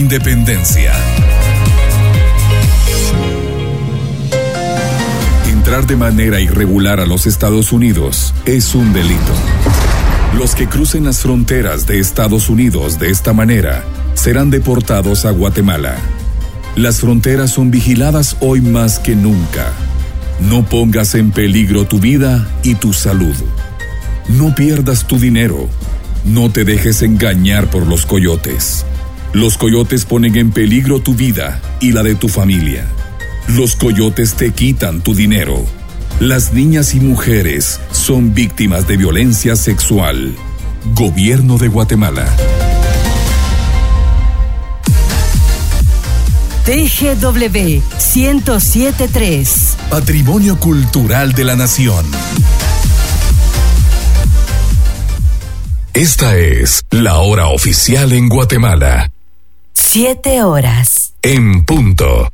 Independencia. Entrar de manera irregular a los Estados Unidos es un delito. Los que crucen las fronteras de Estados Unidos de esta manera serán deportados a Guatemala. Las fronteras son vigiladas hoy más que nunca. No pongas en peligro tu vida y tu salud. No pierdas tu dinero. No te dejes engañar por los coyotes. Los coyotes ponen en peligro tu vida y la de tu familia. Los coyotes te quitan tu dinero. Las niñas y mujeres son víctimas de violencia sexual. Gobierno de Guatemala. TGW 1073. Patrimonio Cultural de la Nación. Esta es la hora oficial en Guatemala. Siete horas. En punto.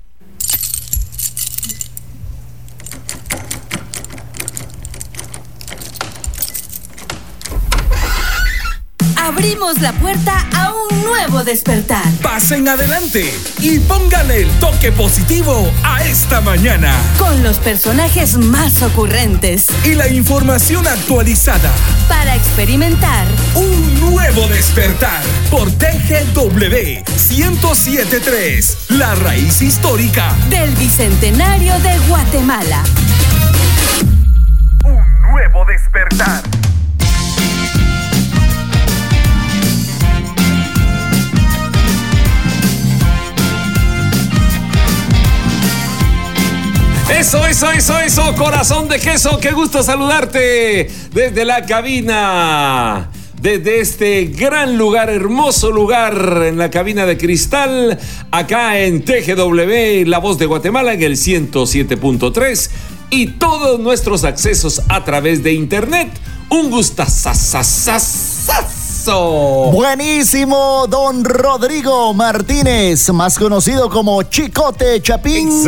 Abrimos la puerta a un nuevo despertar. Pasen adelante y pónganle el toque positivo a esta mañana. Con los personajes más ocurrentes. Y la información actualizada. Para experimentar un nuevo despertar por TGW 1073, la raíz histórica del Bicentenario de Guatemala. Un nuevo despertar. Eso, eso, eso, eso, corazón de queso, qué gusto saludarte desde la cabina. Desde este gran lugar, hermoso lugar en la cabina de cristal, acá en TGW, La Voz de Guatemala, en el 107.3 y todos nuestros accesos a través de internet. Un Buenísimo, don Rodrigo Martínez, más conocido como Chicote Chapín.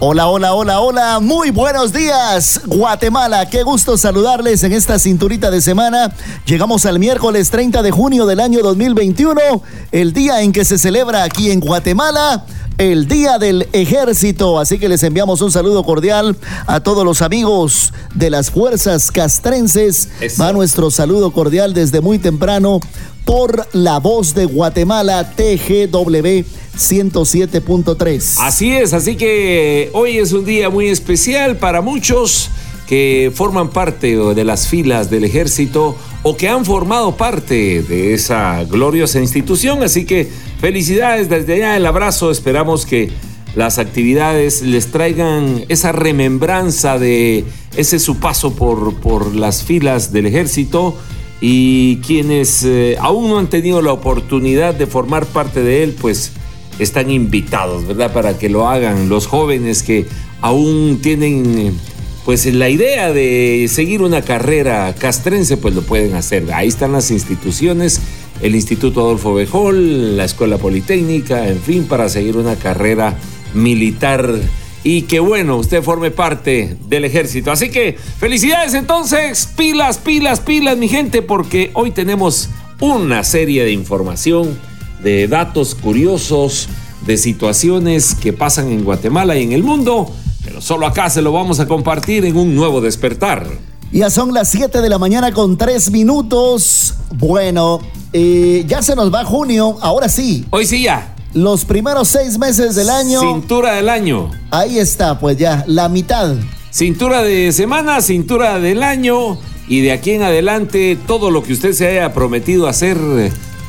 Hola, hola, hola, hola. Muy buenos días, Guatemala. Qué gusto saludarles en esta cinturita de semana. Llegamos al miércoles 30 de junio del año 2021, el día en que se celebra aquí en Guatemala el Día del Ejército. Así que les enviamos un saludo cordial a todos los amigos de las fuerzas castrenses. Va nuestro saludo cordial desde muy temprano por la voz de Guatemala, TGW 107.3. Así es, así que hoy es un día muy especial para muchos que forman parte de las filas del ejército o que han formado parte de esa gloriosa institución. Así que felicidades desde allá, el abrazo. Esperamos que las actividades les traigan esa remembranza de ese su paso por, por las filas del ejército y quienes eh, aún no han tenido la oportunidad de formar parte de él, pues están invitados, ¿verdad? Para que lo hagan los jóvenes que aún tienen pues la idea de seguir una carrera castrense, pues lo pueden hacer. Ahí están las instituciones, el Instituto Adolfo Bejol, la Escuela Politécnica, en fin, para seguir una carrera militar y que bueno, usted forme parte del ejército. Así que felicidades entonces, pilas, pilas, pilas, mi gente, porque hoy tenemos una serie de información, de datos curiosos, de situaciones que pasan en Guatemala y en el mundo solo acá se lo vamos a compartir en un nuevo despertar. Ya son las 7 de la mañana con 3 minutos. Bueno, eh, ya se nos va junio, ahora sí. Hoy sí ya. Los primeros seis meses del año. Cintura del año. Ahí está, pues ya, la mitad. Cintura de semana, cintura del año. Y de aquí en adelante, todo lo que usted se haya prometido hacer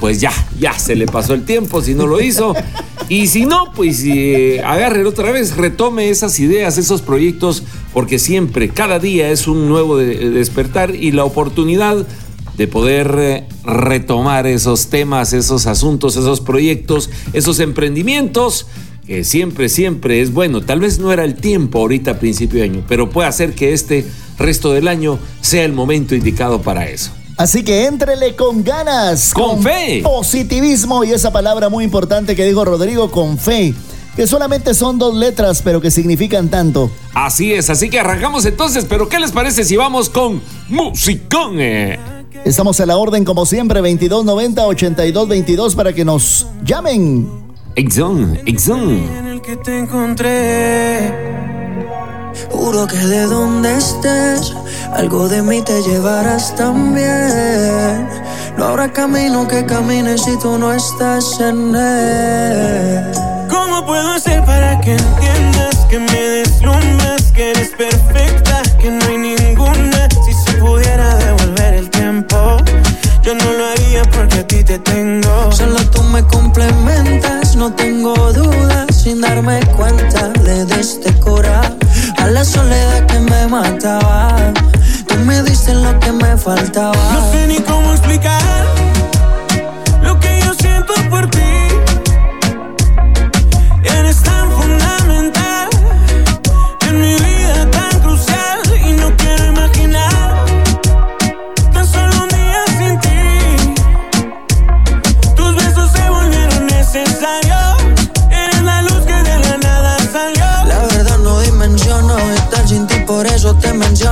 pues ya, ya se le pasó el tiempo si no lo hizo. Y si no, pues eh, agarre otra vez, retome esas ideas, esos proyectos, porque siempre, cada día es un nuevo despertar y la oportunidad de poder eh, retomar esos temas, esos asuntos, esos proyectos, esos emprendimientos, que siempre, siempre es bueno. Tal vez no era el tiempo ahorita a principio de año, pero puede hacer que este resto del año sea el momento indicado para eso. Así que entrele con ganas. Con, fe. Positivismo y esa palabra muy importante que dijo Rodrigo, con fe. Que solamente son dos letras, pero que significan tanto. Así es, así que arrancamos entonces. Pero ¿qué les parece si vamos con musicón? Estamos a la orden como siempre, 2290-8222 para que nos llamen. Exxon, Exxon. En el que te encontré. Juro que de donde estés, algo de mí te llevarás también. No habrá camino que camine si tú no estás en él. ¿Cómo puedo hacer para que entiendas que me deslumbras, que eres perfecta, que no hay ninguna? Si se pudiera devolver el tiempo, yo no lo haría porque a ti te tengo. Solo tú me complementas, no tengo dudas, sin darme cuenta le diste cura a la soledad que me mataba. Tú me diste lo que me faltaba. No sé ni cómo explicar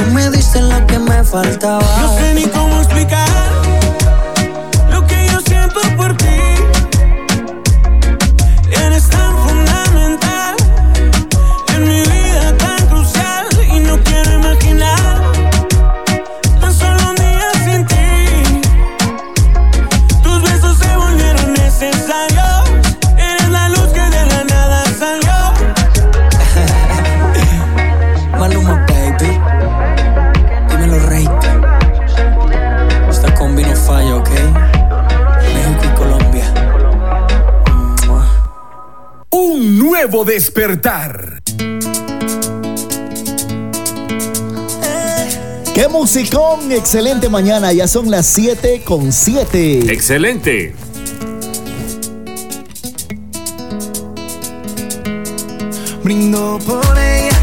Tú me diste lo que me faltaba. No sé ni cómo explicar nuevo despertar. ¡Qué musicón! Excelente mañana, ya son las 7 con 7. Excelente. Brindo por ella,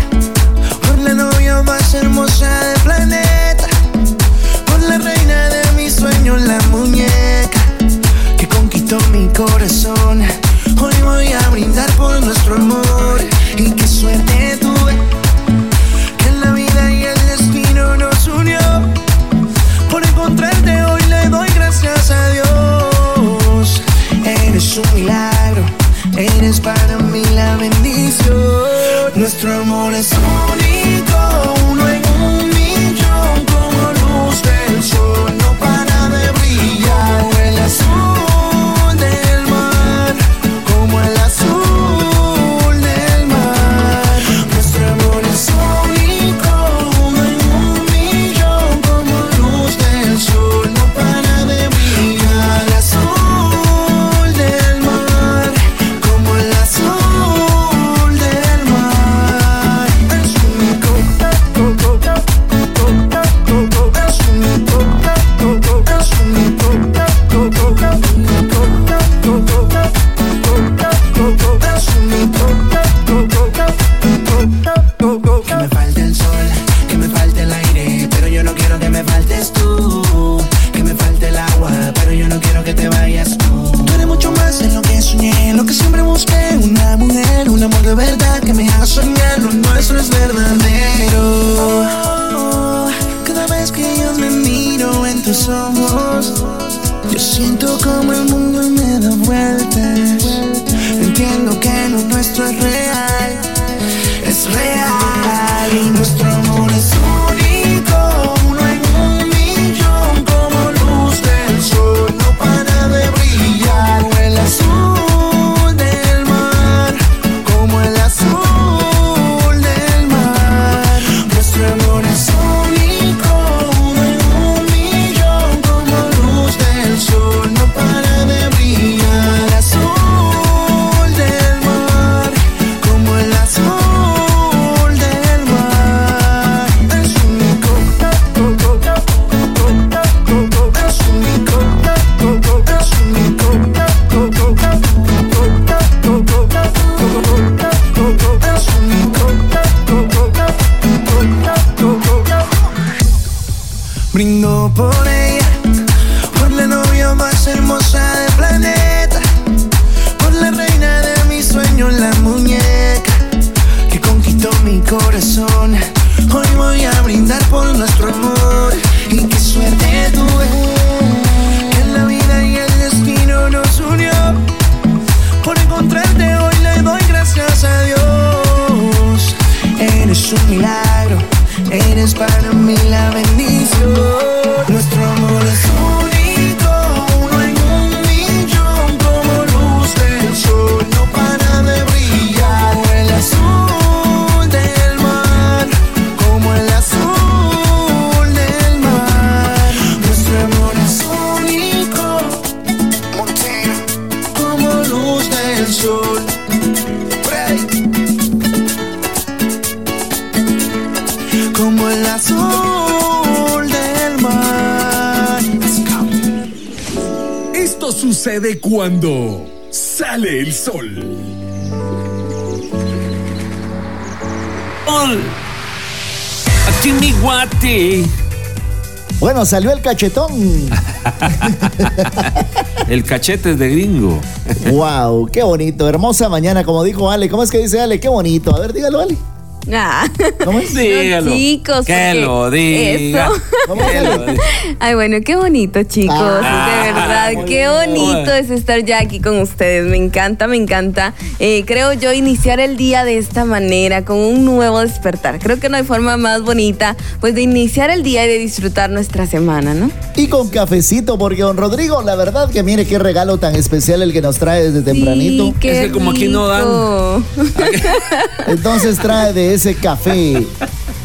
por la novia más hermosa del planeta, por la reina de mis sueños, la muñeca que conquistó mi corazón. Nuestro amor y qué suerte tuve que la vida y el destino nos unió. Por encontrarte hoy le doy gracias a Dios. Eres un milagro, eres para mí la bendición. Nuestro amor es único, sucede cuando sale el sol. Sol. Aquí en mi guate. Bueno, salió el cachetón. El cachete es de gringo. wow, qué bonito. Hermosa mañana, como dijo Ale. ¿Cómo es que dice Ale? Qué bonito. A ver, dígalo, Ale. Ah. ¿Cómo es? Dígalo. chicos, Que lo diga. eso. ¿Cómo es, Que Ale? lo diga. Ay, bueno, qué bonito, chicos. Ah, de verdad, qué bien. bonito es estar ya aquí con ustedes. Me encanta, me encanta. Eh, creo yo iniciar el día de esta manera, con un nuevo despertar. Creo que no hay forma más bonita, pues, de iniciar el día y de disfrutar nuestra semana, ¿no? Y con cafecito, porque don Rodrigo, la verdad que mire qué regalo tan especial el que nos trae desde tempranito. Sí, qué Es que como aquí no dan. Entonces trae de ese café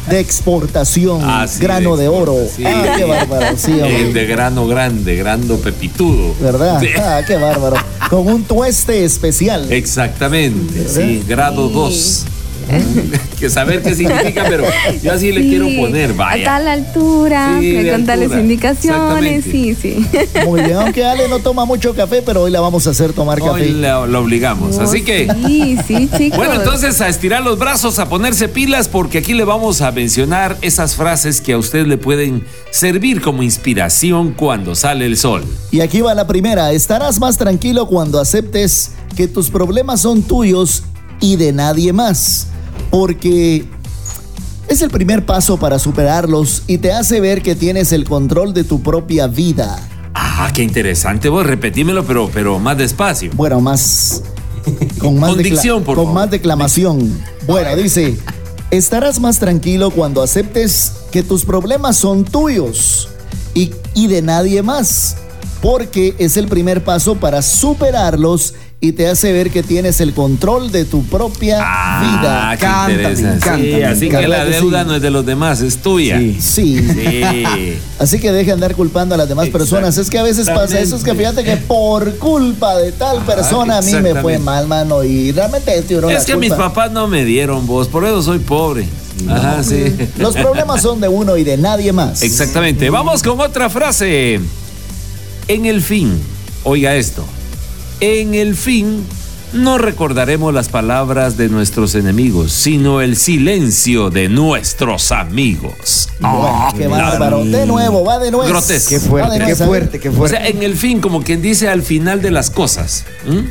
de exportación, Ah, sí, grano de, oro. sí. Ah, qué bárbaro, sí, hombre. de grano grande, grano pepitudo. ¿Verdad? Sí. Ah, qué bárbaro. Con un tueste especial. Exactamente, sí, grado Sí. 2. que saber qué significa, pero yo así le Sí, quiero poner, A vaya. tal altura, Sí, tales altura. indicaciones, sí, sí. Muy bien, aunque Ale no toma mucho café, pero hoy la vamos a hacer tomar Hoy café. lo, lo obligamos. Así que, Sí, sí, chicos. bueno, entonces a estirar los brazos, a ponerse pilas, porque aquí le vamos a mencionar esas frases que a usted le pueden servir como inspiración cuando sale el sol. Y aquí va la primera. Estarás más tranquilo cuando aceptes que tus problemas son tuyos y de nadie más. Porque es el primer paso para superarlos y te hace ver que tienes el control de tu propia vida. Ah, qué interesante. Vos repetímelo, pero, pero más despacio. Bueno, más. Con más, Con decla- dicción, por con favor. más declamación. Bueno, dice: Estarás más tranquilo cuando aceptes que tus problemas son tuyos y, y de nadie más. Porque es el primer paso para superarlos y te hace ver que tienes el control de tu propia Ah, vida. qué encanta, me interesante. encanta, Sí, así que la ¿Verdad que deuda sí? no es de los demás, es tuya. Sí. Sí. Sí. Así que deje de andar culpando a las demás personas. Es que a veces pasa eso, es que fíjate que por culpa de tal persona a mí me fue mal, mano. Y realmente tiene Es que mis papás no me dieron vos, por eso soy pobre. Ajá, sí. Los problemas son de uno y de nadie más. Exactamente. Vamos con otra frase. En el fin, oiga esto. En el fin, no recordaremos las palabras de nuestros enemigos, sino el silencio de nuestros amigos. Bueno, Ah, qué la- bárbaro. De nuevo, va de nuevo. Grotesco. Qué fuerte, nuez, qué fuerte, qué O fuerte. sea, en el fin, como quien dice al final de las cosas. ¿m?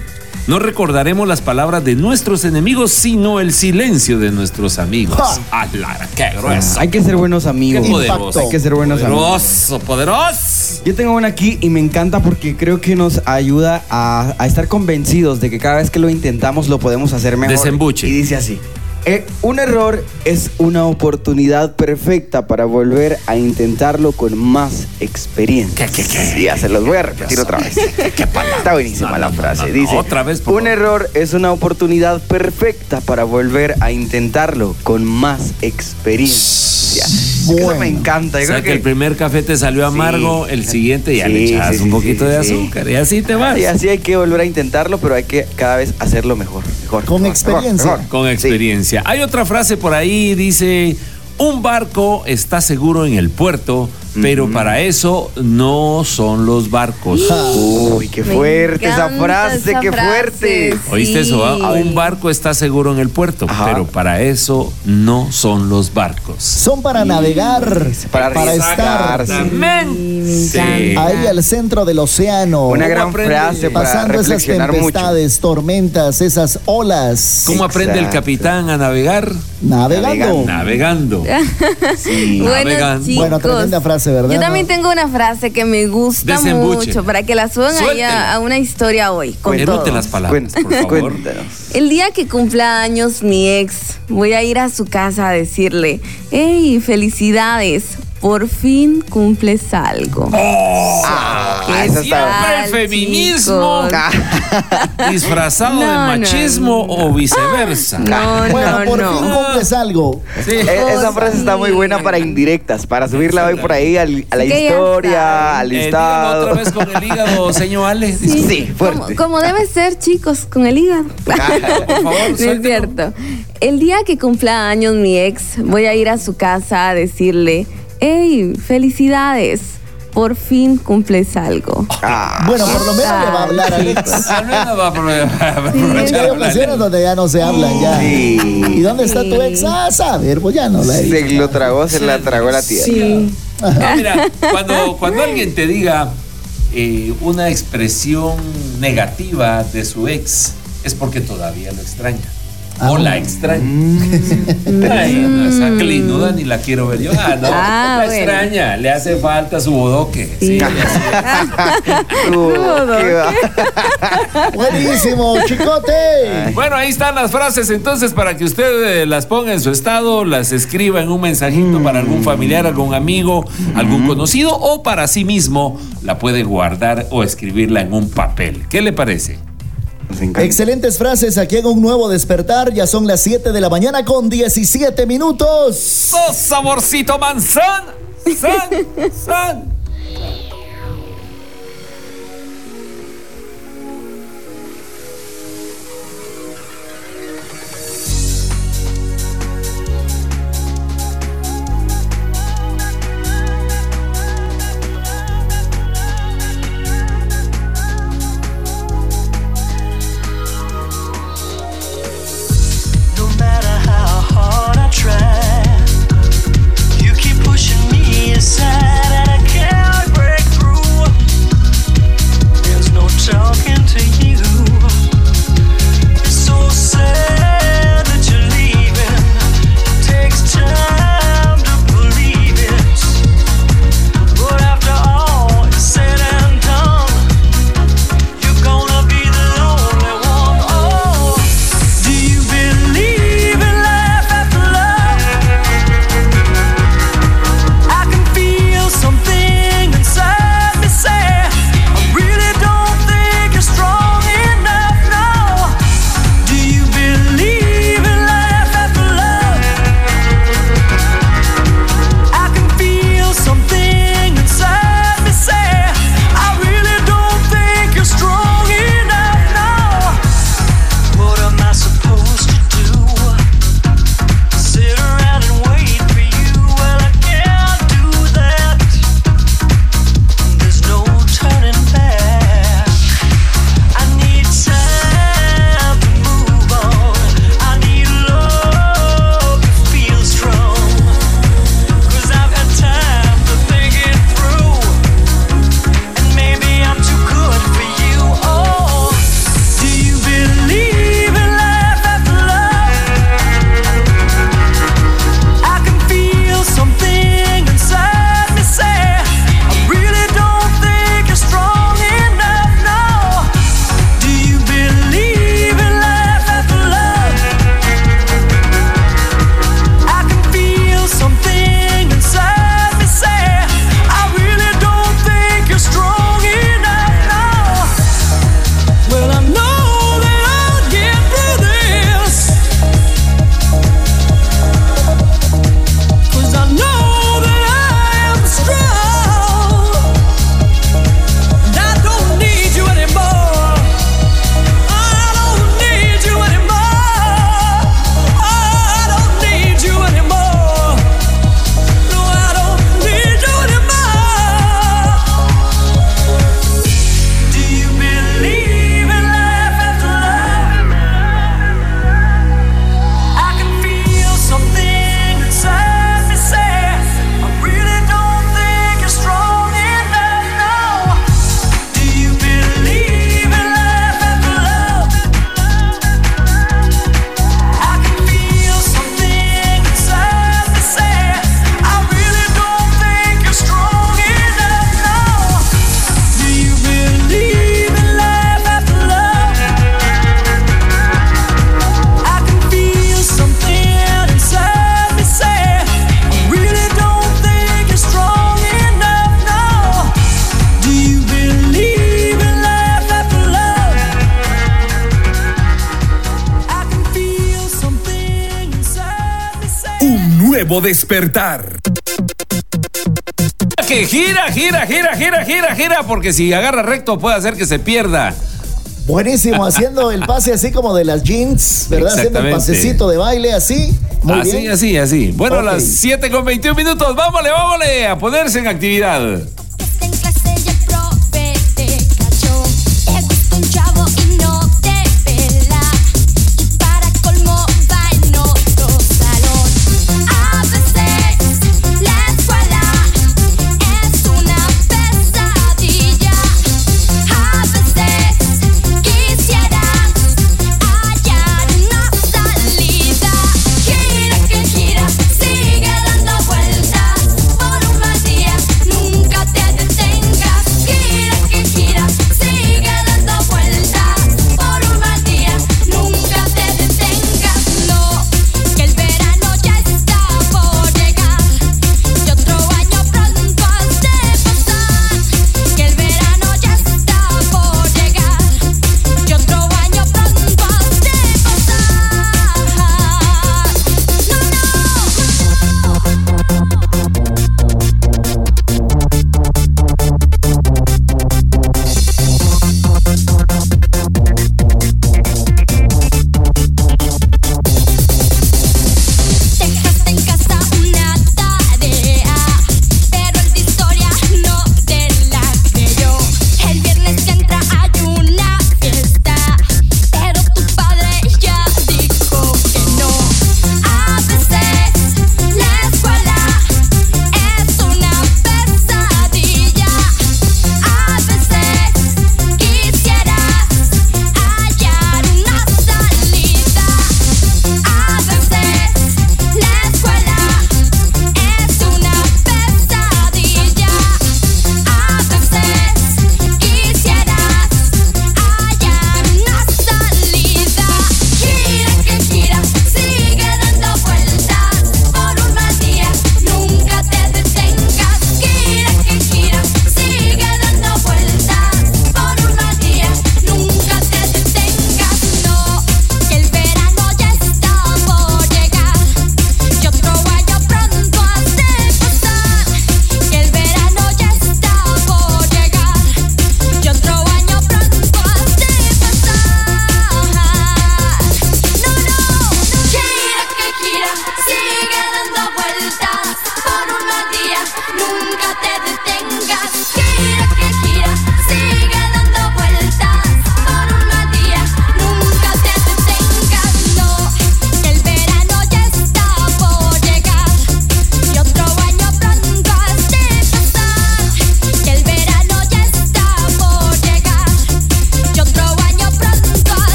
No recordaremos las palabras de nuestros enemigos, sino el silencio de nuestros amigos. Ja. ¡Ala, qué grueso! Hay que ser buenos ¡Qué amigos. poderoso! Hay que ser buenos amigos. Poderoso, poderoso. Yo tengo una aquí y me encanta porque creo que nos ayuda a, a estar convencidos de que cada vez que lo intentamos lo podemos hacer mejor. Desembuche. Y dice así. eh, un error es una oportunidad perfecta para volver a intentarlo con más experiencia. ¿Qué, qué, qué? Ya se los voy a repetir otra vez. Está buenísima No, la no, frase. no. Dice, Otra vez, por un favor. error es una oportunidad perfecta para volver a intentarlo con más experiencia. Bueno. Eso me encanta. Yo O sea creo que el primer café te salió amargo, el siguiente ya le echas sí, un sí, poquito sí, de sí. azúcar y así te vas. Y así hay que volver a intentarlo, pero hay que cada vez hacerlo mejor. mejor Con mejor, experiencia. mejor, mejor. Con Sí. experiencia. Hay otra frase por ahí, dice, un barco está seguro en el puerto pero para eso no son los barcos. Uy, qué fuerte esa frase, esa qué frase, fuerte. ¿Oíste eso? ah? Un barco está seguro en el puerto, Ajá. pero para eso no son los barcos. Son para navegar, Para para, estar. Sí, ahí al centro del océano. Una ¿Cómo gran aprende? frase para pasando esas mucho. tempestades, tormentas, esas olas. ¿Cómo aprende el capitán a navegar? Navegando. Navegando. Sí. Bueno, chicos, Bueno, tremenda frase, ¿verdad? Yo también tengo una frase que me gusta Desembuche. mucho para que la suban ahí a, a una historia hoy. Con las palabras, por favor. Cuéntanos. El día que cumpla años mi ex, voy a ir a su casa a decirle, hey, felicidades, por fin cumples algo. Ah, ¿Qué esa está- Siempre el feminismo. chicos? ¿Disfrazado de No, no, machismo no. o viceversa? No, Bueno, no, por no. fin cumples algo. Sí. E- Esa frase está muy buena para indirectas, para subirla hoy por ahí al- a la historia, al Eh, dígalo listado. otra vez con el hígado, señor Ale. Sí, fuerte. como debe ser, chicos, con el hígado. por favor, No es cierto. El día que cumpla años mi ex, voy a ir a su casa a decirle, hey, felicidades, por fin cumples algo. Ah, Bueno, por lo menos le va a hablar a Alex. Al menos va a apro- a Hay aprovechar ocasiones donde ya no se hablan ya. Sí. ¿Y dónde está tu ex? Ah, saber, pues ya no la he se lo tragó, se la tragó la tierra. Sí. No, mira, cuando, cuando alguien te diga eh, una expresión negativa de su ex, es porque todavía lo extraña. O Ah. la extraña. Ay, no, esa clinuda ni la quiero ver yo. Ah, no, Ah, la bueno. extraña, le hace falta su bodoque. Sí, Sí. Buenísimo, chicote. Bueno, ahí están las frases entonces para que usted eh, las ponga en su estado, las escriba en un mensajito para algún familiar, algún amigo, algún conocido o para sí mismo la puede guardar o escribirla en un papel. ¿Qué le parece? Excelentes frases aquí en un nuevo despertar. Ya son las 7 de la mañana con 17 minutos. ¡Oh, saborcito manzana! ¡San! ¡San! despertar. Que gira, gira, gira, gira, gira, gira, porque si agarra recto puede hacer que se pierda. Buenísimo, haciendo el pase así como de las jeans, ¿verdad? Haciendo el Exactamente. pasecito de baile así. Muy así, bien. así, así. Bueno, Ok. las 7 con 21 minutos. Vámonos, vámonos a ponerse en actividad.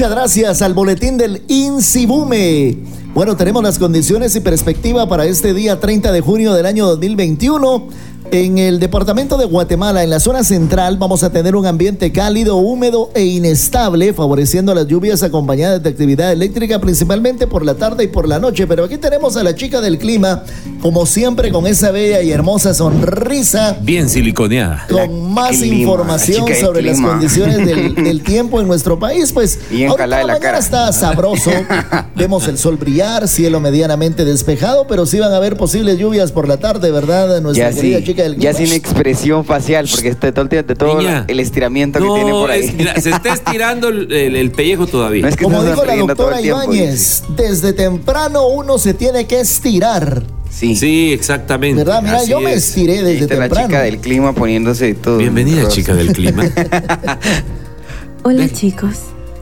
Muchas gracias al boletín del INSIBUME. Bueno, tenemos las condiciones y perspectiva para este día 30 de junio del año 2021. En el departamento de Guatemala, en la zona central, vamos a tener un ambiente cálido, húmedo e inestable, favoreciendo las lluvias acompañadas de actividad eléctrica, principalmente por la tarde y por la noche. Pero aquí tenemos a la chica del clima, como siempre, con esa bella y hermosa sonrisa Bien siliconeada. con más clima, información la sobre las condiciones del, del tiempo en nuestro país. Pues ahorita jalada la la mañana cara. está sabroso. Vemos el sol brillar, cielo medianamente despejado, pero sí van a haber posibles lluvias por la tarde, ¿verdad? Nuestra Ya querida sí, chica del ya sin expresión facial, porque está todo, el tiempo- de todo Niña. el estiramiento que tiene por ahí. es- mira, se está estirando el, el- el pellejo todavía. No es que Como dijo la doctora Ibáñez, desde temprano uno se tiene que estirar. Sí. Sí, exactamente. ¿Verdad? Mira, así yo me es. estiré desde está la temprano. chica del clima poniéndose todo. Bienvenida, rosa. chica del clima. Hola chicos,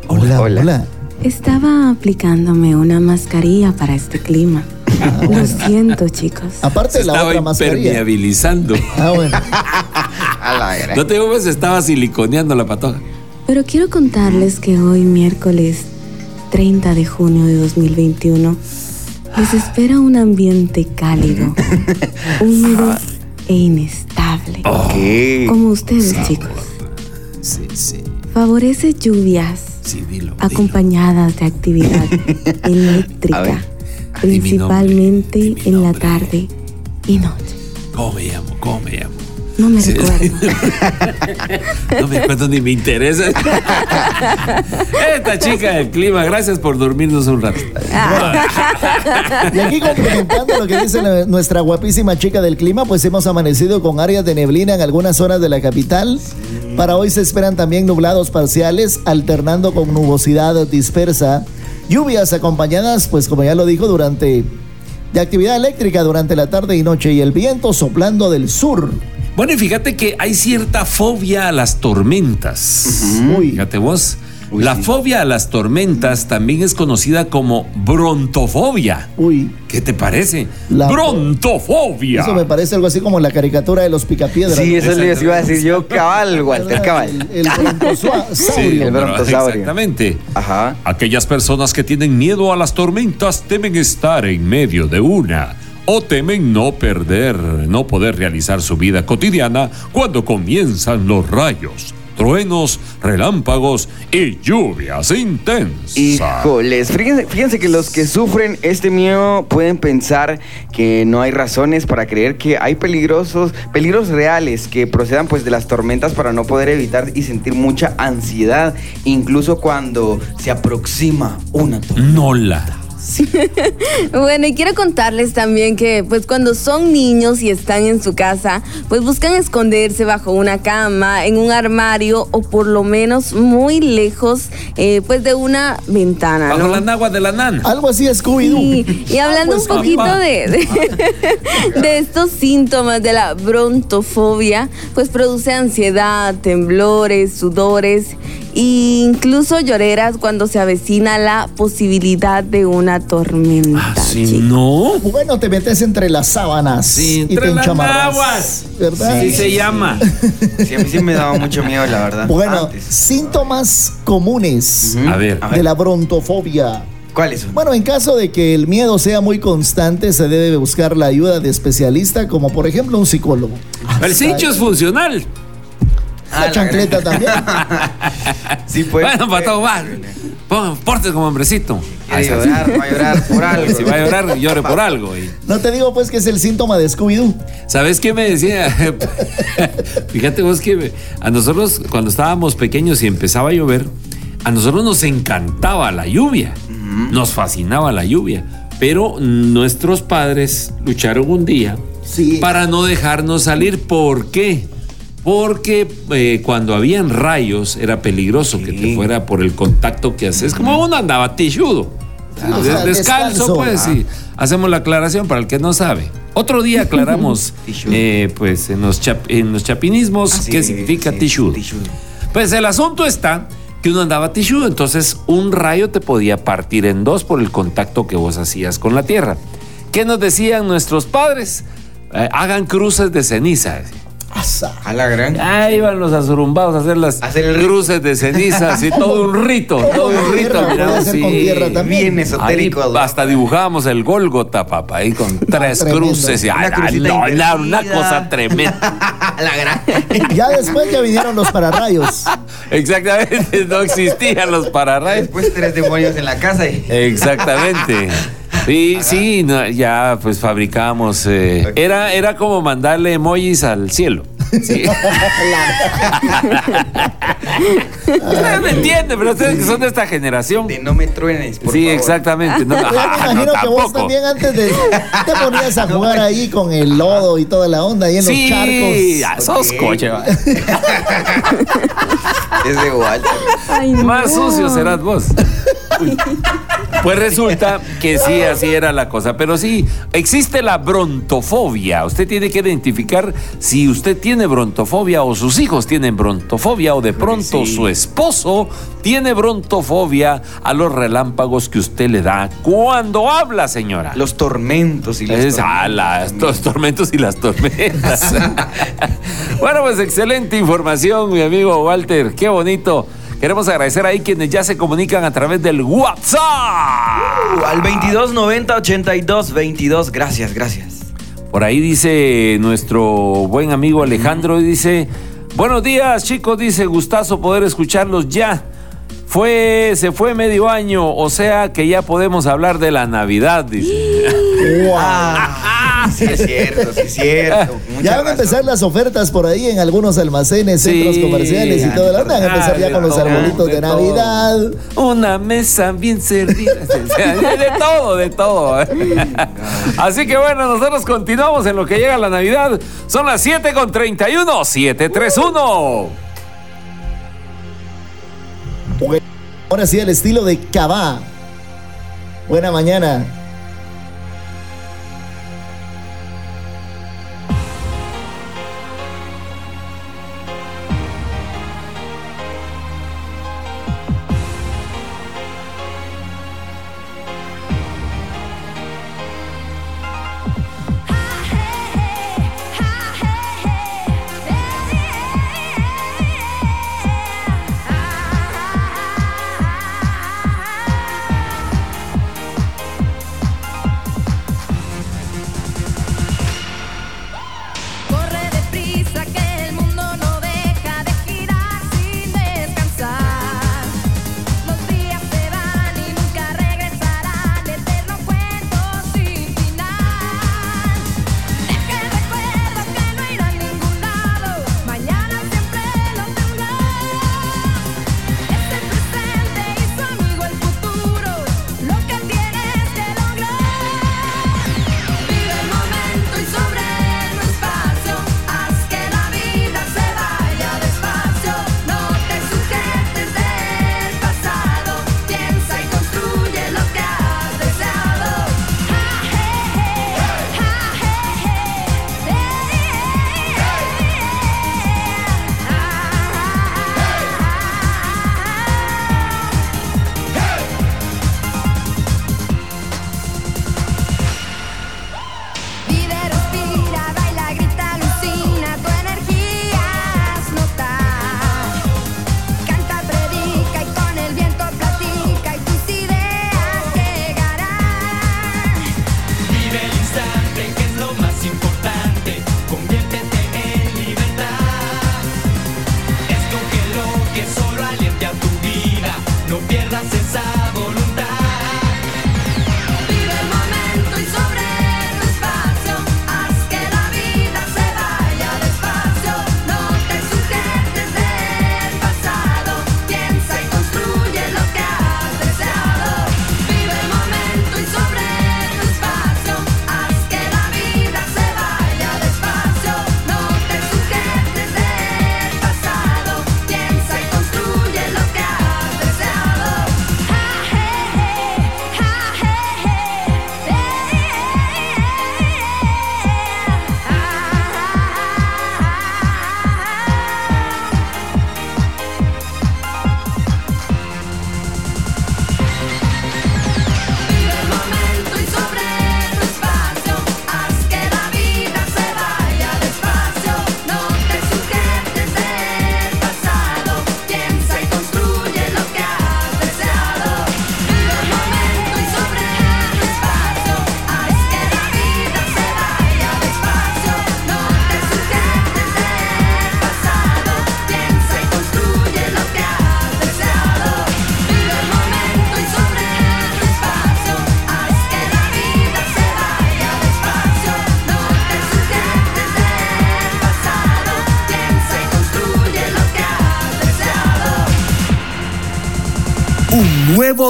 Hola, hola. Hola. estaba aplicándome una mascarilla para este clima. Lo siento chicos. Aparte Se de la estaba otra mascarilla. impermeabilizando. Ah, bueno. A la gran. No te digo, estaba siliconeando la patoja. Pero quiero contarles que hoy, miércoles 30 de junio de 2021, les espera un ambiente cálido, húmedo e inestable. ¿Qué? Como ustedes, chicos. Sí, sí. Favorece lluvias Sí, dilo. dilo. acompañadas de actividad A eléctrica, nombre, principalmente mi en la nombre. tarde y noche. ¿Cómo me llamo? ¿Cómo me llamo? No me Sí. recuerdo. No me acuerdo ni me interesa. Esta chica del clima, gracias por dormirnos un rato. Y aquí complementando lo que dice la- nuestra guapísima chica del clima, pues hemos amanecido con áreas de neblina en algunas zonas de la capital. Para hoy se esperan también nublados parciales, alternando con nubosidad dispersa. Lluvias acompañadas, pues como ya lo dijo, durante de actividad eléctrica durante la tarde y noche y el viento soplando del sur. Bueno, y fíjate que hay cierta fobia a las tormentas. Uy. Fíjate vos. Uy, la sí. fobia a las tormentas también es conocida como brontofobia. Uy, ¿Qué te parece? La- brontofobia. eso me parece algo así como la caricatura de los picapiedras. Sí, ¿no? eso les iba a decir yo, cabal, Walter, cabal. El, el brontosaurio. Sí, el bro, brontosaurio. exactamente. Ajá. Aquellas personas que tienen miedo a las tormentas temen estar en medio de una o temen no perder, no poder realizar su vida cotidiana cuando comienzan los rayos, truenos, relámpagos y lluvias intensas. Híjoles, fíjense, fíjense que los que sufren este miedo pueden pensar que no hay razones para creer que hay peligrosos, peligros reales que procedan pues de las tormentas para no poder evitar y sentir mucha ansiedad, incluso cuando se aproxima una tormenta. Nola. Bueno, y quiero contarles también que pues cuando son niños y están en su casa, pues buscan esconderse bajo una cama, en un armario o por lo menos muy lejos eh, pues de una ventana. Bajo ¿no? la nagua de la nana. Algo así Scooby-Doo. Y, y hablando un poquito de, de estos síntomas de la brontofobia, pues produce ansiedad, temblores, sudores e incluso lloreras cuando se avecina la posibilidad de una tormenta. Así chicos. no. Bueno, te metes entre las sábanas Sí, y entre te las naguas. ¿Verdad? Así se llama. Sí, a mí sí me daba mucho miedo, la verdad. Bueno, antes. síntomas comunes Ujú. A ver. de la brontofobia. ¿Cuáles son? Bueno, en caso de que el miedo sea muy constante, se debe buscar la ayuda de especialista, como por ejemplo un psicólogo. El cincho es funcional. Ah, La la chancleta también. Sí, pues. bueno, para todo va. Pon- Porte como hombrecito. Quiere llorar, va a llorar por algo. Si va a llorar, llore por algo. y- No te digo pues que es el síntoma de Scooby-Doo. ¿Sabes qué me decía? Fíjate vos que a nosotros cuando estábamos pequeños y empezaba a llover, a nosotros nos encantaba la lluvia, nos fascinaba la lluvia, pero nuestros padres lucharon un día Sí. para no dejarnos salir. ¿Por qué? Porque eh, cuando habían rayos era peligroso que te fuera por el contacto que haces. Como uno andaba tichudo. o sea, descalzo, descalzo. pues sí. Hacemos la aclaración para el que no sabe. Otro día aclaramos, eh, pues en los, chap- en los chapinismos, Ah, sí, qué significa sí, tichudo. tichudo. Pues el asunto está que uno andaba tichudo, entonces un rayo te podía partir en dos por el contacto que vos hacías con la tierra. ¿Qué nos decían nuestros padres? Eh, hagan cruces de ceniza. Asa. A la gran. Ahí iban los azurumbados a hacer las Hacer el cruces de cenizas y todo un rito, todo un rito. Ser sí. con tierra también. Bien Ahí esotérico. hasta dibujábamos el Gólgota, papá, ahí con tres tremendo. cruces. Y, Una ay, no, cosa tremenda. A la gran. Ya después ya vinieron los pararrayos. Exactamente, no existían los pararrayos. Después tres demonios en la casa y. Exactamente. Sí, sí, no, ya pues fabricamos. eh, era, era como mandarle emojis al cielo. Sí. Ustedes me entienden, pero ustedes que son de esta generación. De no me truenes, por sí, favor. exactamente. No, Ya me no, imagino que vos tampoco. también antes de te ponías a jugar ahí con el lodo y toda la onda ahí en Sí, los charcos. sos Ok. coche. va. Es de Walter. Ay, Más no. sucio serás vos. Pues resulta que sí, así era la cosa. Pero sí, existe la brontofobia. Usted tiene que identificar si usted tiene brontofobia o sus hijos tienen brontofobia o de pronto sí. su esposo tiene brontofobia a los relámpagos que usted le da cuando habla, señora. Los tormentos y las Es, ah, tormentas las- los tormentos y las tormentas. bueno, pues excelente información, mi amigo Walter. Qué bonito. Queremos agradecer ahí quienes ya se comunican a través del WhatsApp. Uh, al 2290 82 22. Gracias, gracias. Por ahí dice nuestro buen amigo Alejandro, dice, buenos días chicos, dice gustazo poder escucharlos ya. Fue, se fue medio año, o sea que ya podemos hablar de la Navidad, dice. Ah, sí es cierto, sí es cierto. Mucha Ya van a razón. empezar las ofertas por ahí en algunos almacenes, Sí, centros comerciales y todo. Van a empezar ya con los arbolitos de. Navidad. Una mesa bien servida. O sea, de todo, de todo. Así que bueno, nosotros continuamos en lo que llega la Navidad. Son las 7 con 31, 731. Ahora sí, al estilo de Cabá. Buena mañana.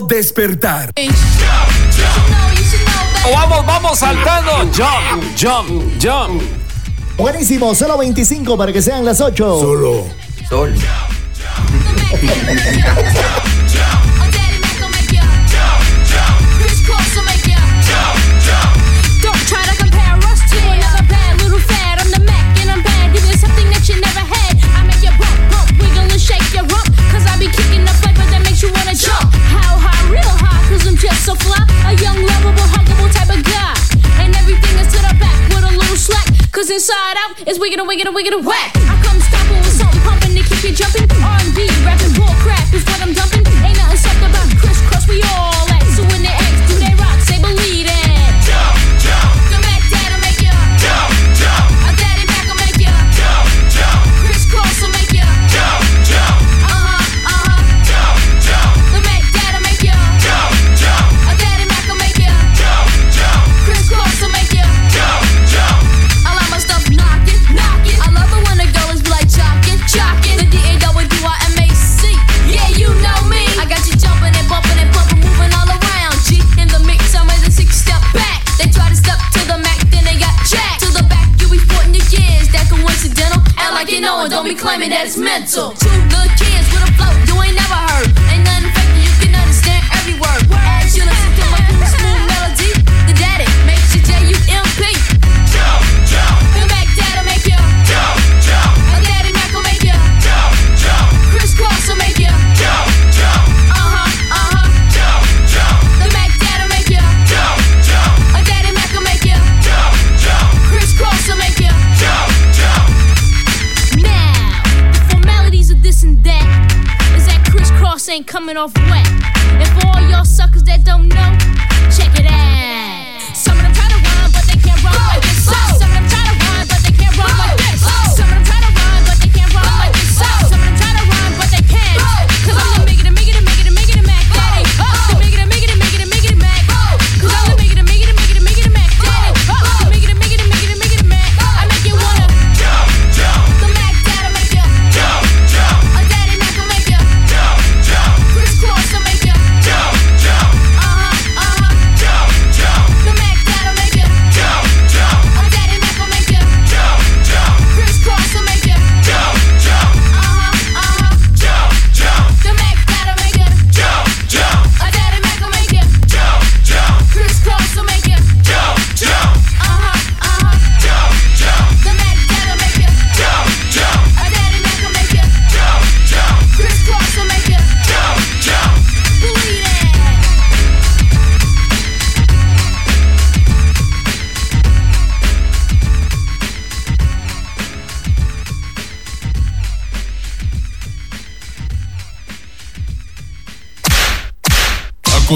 Despertar. Vamos, vamos saltando. Jump, jump, jump. Buenísimo, solo 25 para que sean las 8. Solo. inside out. It's wiggin' and wiggin' and wiggin' and whack. I come stopping with something pumping to keep you jumping. R&B, rapping, bull crap is what I'm dumping.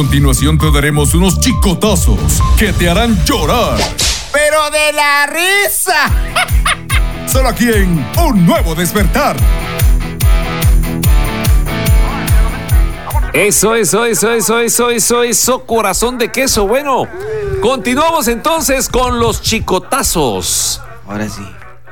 Continuación te daremos unos chicotazos que te harán llorar. Pero de la risa. Solo aquí en Un Nuevo Despertar. Eso, eso, eso, eso, eso, eso, eso, corazón de queso. Bueno, continuamos entonces con los chicotazos. Ahora sí.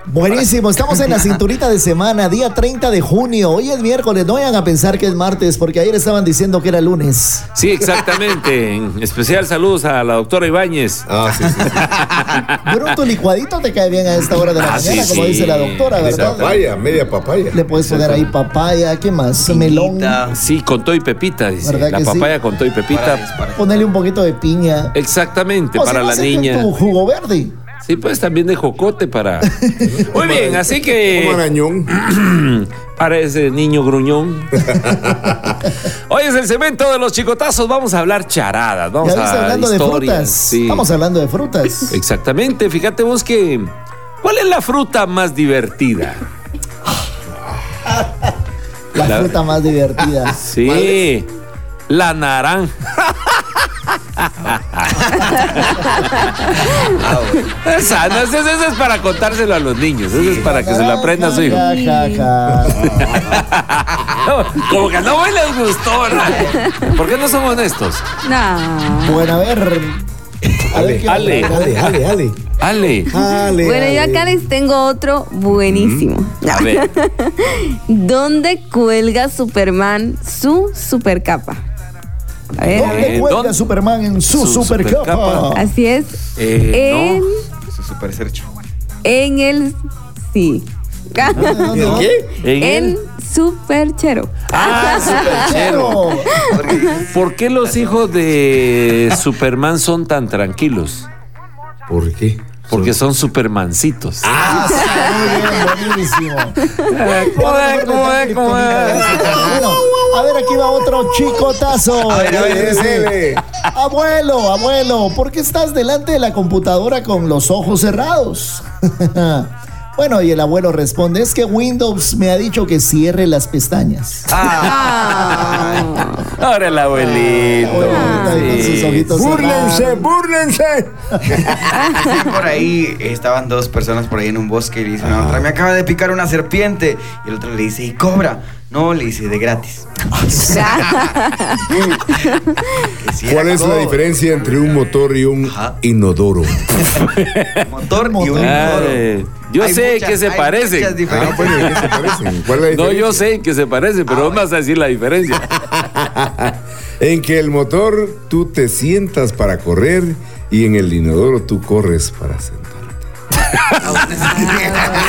Buenísimo, estamos en la cinturita de semana, día 30 de junio. Hoy es miércoles, no vayan a pensar que es martes, porque ayer estaban diciendo que era lunes. Sí, exactamente. En especial saludos a la doctora Ibáñez. Ah, sí, sí, sí. Bruto licuadito te cae bien a esta hora de la Ah, mañana, sí, como sí. dice la doctora, ¿verdad? Papaya, media papaya. Le puedes poner ahí papaya, ¿qué más? Melón. Sí, con todo y pepita, dice. ¿Verdad La papaya con todo y pepita. Ponerle un poquito de piña. Exactamente, O si para no, la niña. Tu jugo verde. Sí, pues también de jocote para. Muy bien, así Un que. arañón. Para ese niño gruñón. Hoy es el cemento de los chicotazos. Vamos a hablar charadas. Vamos Ya a hablando de historias. frutas. sí. Estamos hablando de frutas. Exactamente. Fíjate vos que. ¿Cuál es la fruta más divertida? La, La- fruta más divertida. Sí. La naranja. Esa, no, ese, ese es para contárselo a los niños. Ese es para que se lo aprenda a su hijo. Ja, ja, ja. No, como que no me les gustó, ¿verdad? ¿Por qué no son honestos? No. Bueno, a ver. A ver qué Ale. Ale, ale, ale. Ale. Ale, Bueno, yo acá les tengo otro buenísimo. A ver. ¿Dónde cuelga Superman su supercapa? A ver, a ver. ¿Dónde cuelga ¿dónde? Superman en su, Su supercapa? supercapa. Así es. Eh, en, no. Eso es súper cercho. en el. Sí. ¿Dónde va? ¿Qué? En En el- Superchero. Ah, superchero. Pero, ¿Por qué los hijos de Superman son tan tranquilos? ¿Por qué? Porque son supermancitos. Ah, muy bien, buenísimo. A ver, aquí va otro chicotazo. A ver, a ver, Dice, dele. Abuelo, abuelo, ¿por qué estás delante de la computadora con los ojos cerrados? Bueno, y el abuelo responde, es que Windows me ha dicho que cierre las pestañas. Ah. Ahora el abuelito. Sus ojitos ¡Búrlense, búrlense! Sí, por ahí estaban dos personas por ahí en un bosque y le dicen otra, me acaba de picar una serpiente. Y el otro le dice, ¿y cobra? No, le dice, de gratis. Sí ¿Cuál es la diferencia entre un motor y un Ajá. inodoro? Motor y un inodoro. Yo Hay sé muchas- que se hay parecen. Ah, bueno, ¿en qué se parecen? ¿Cuál es la No, yo sé que se parece, pero vos vas a decir la diferencia. En que el motor tú te sientas para correr y en el inodoro tú corres para sentar.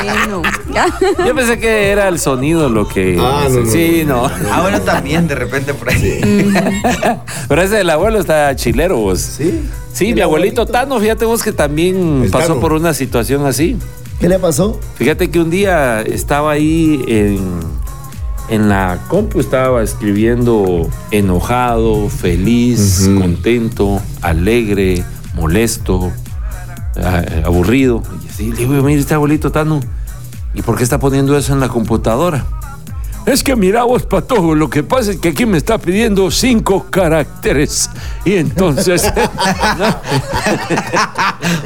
bueno. Yo pensé que era el sonido lo que. Ah, no, no, sí, no. Ah, bueno, también de repente por ahí. Pero ese del abuelo está chilero, vos. ¿Sí? Sí, mi abuelito Tano, fíjate vos que también El pasó Tano. por una situación así. ¿Qué le pasó? Fíjate que un día estaba ahí en, en la compu, estaba escribiendo enojado, feliz, contento, alegre, molesto, aburrido. Y así, le digo, mire, este abuelito Tano, ¿y por qué está poniendo eso en la computadora? Es que mira vos, Patojo, lo que pasa es que aquí me está pidiendo cinco caracteres. Y entonces...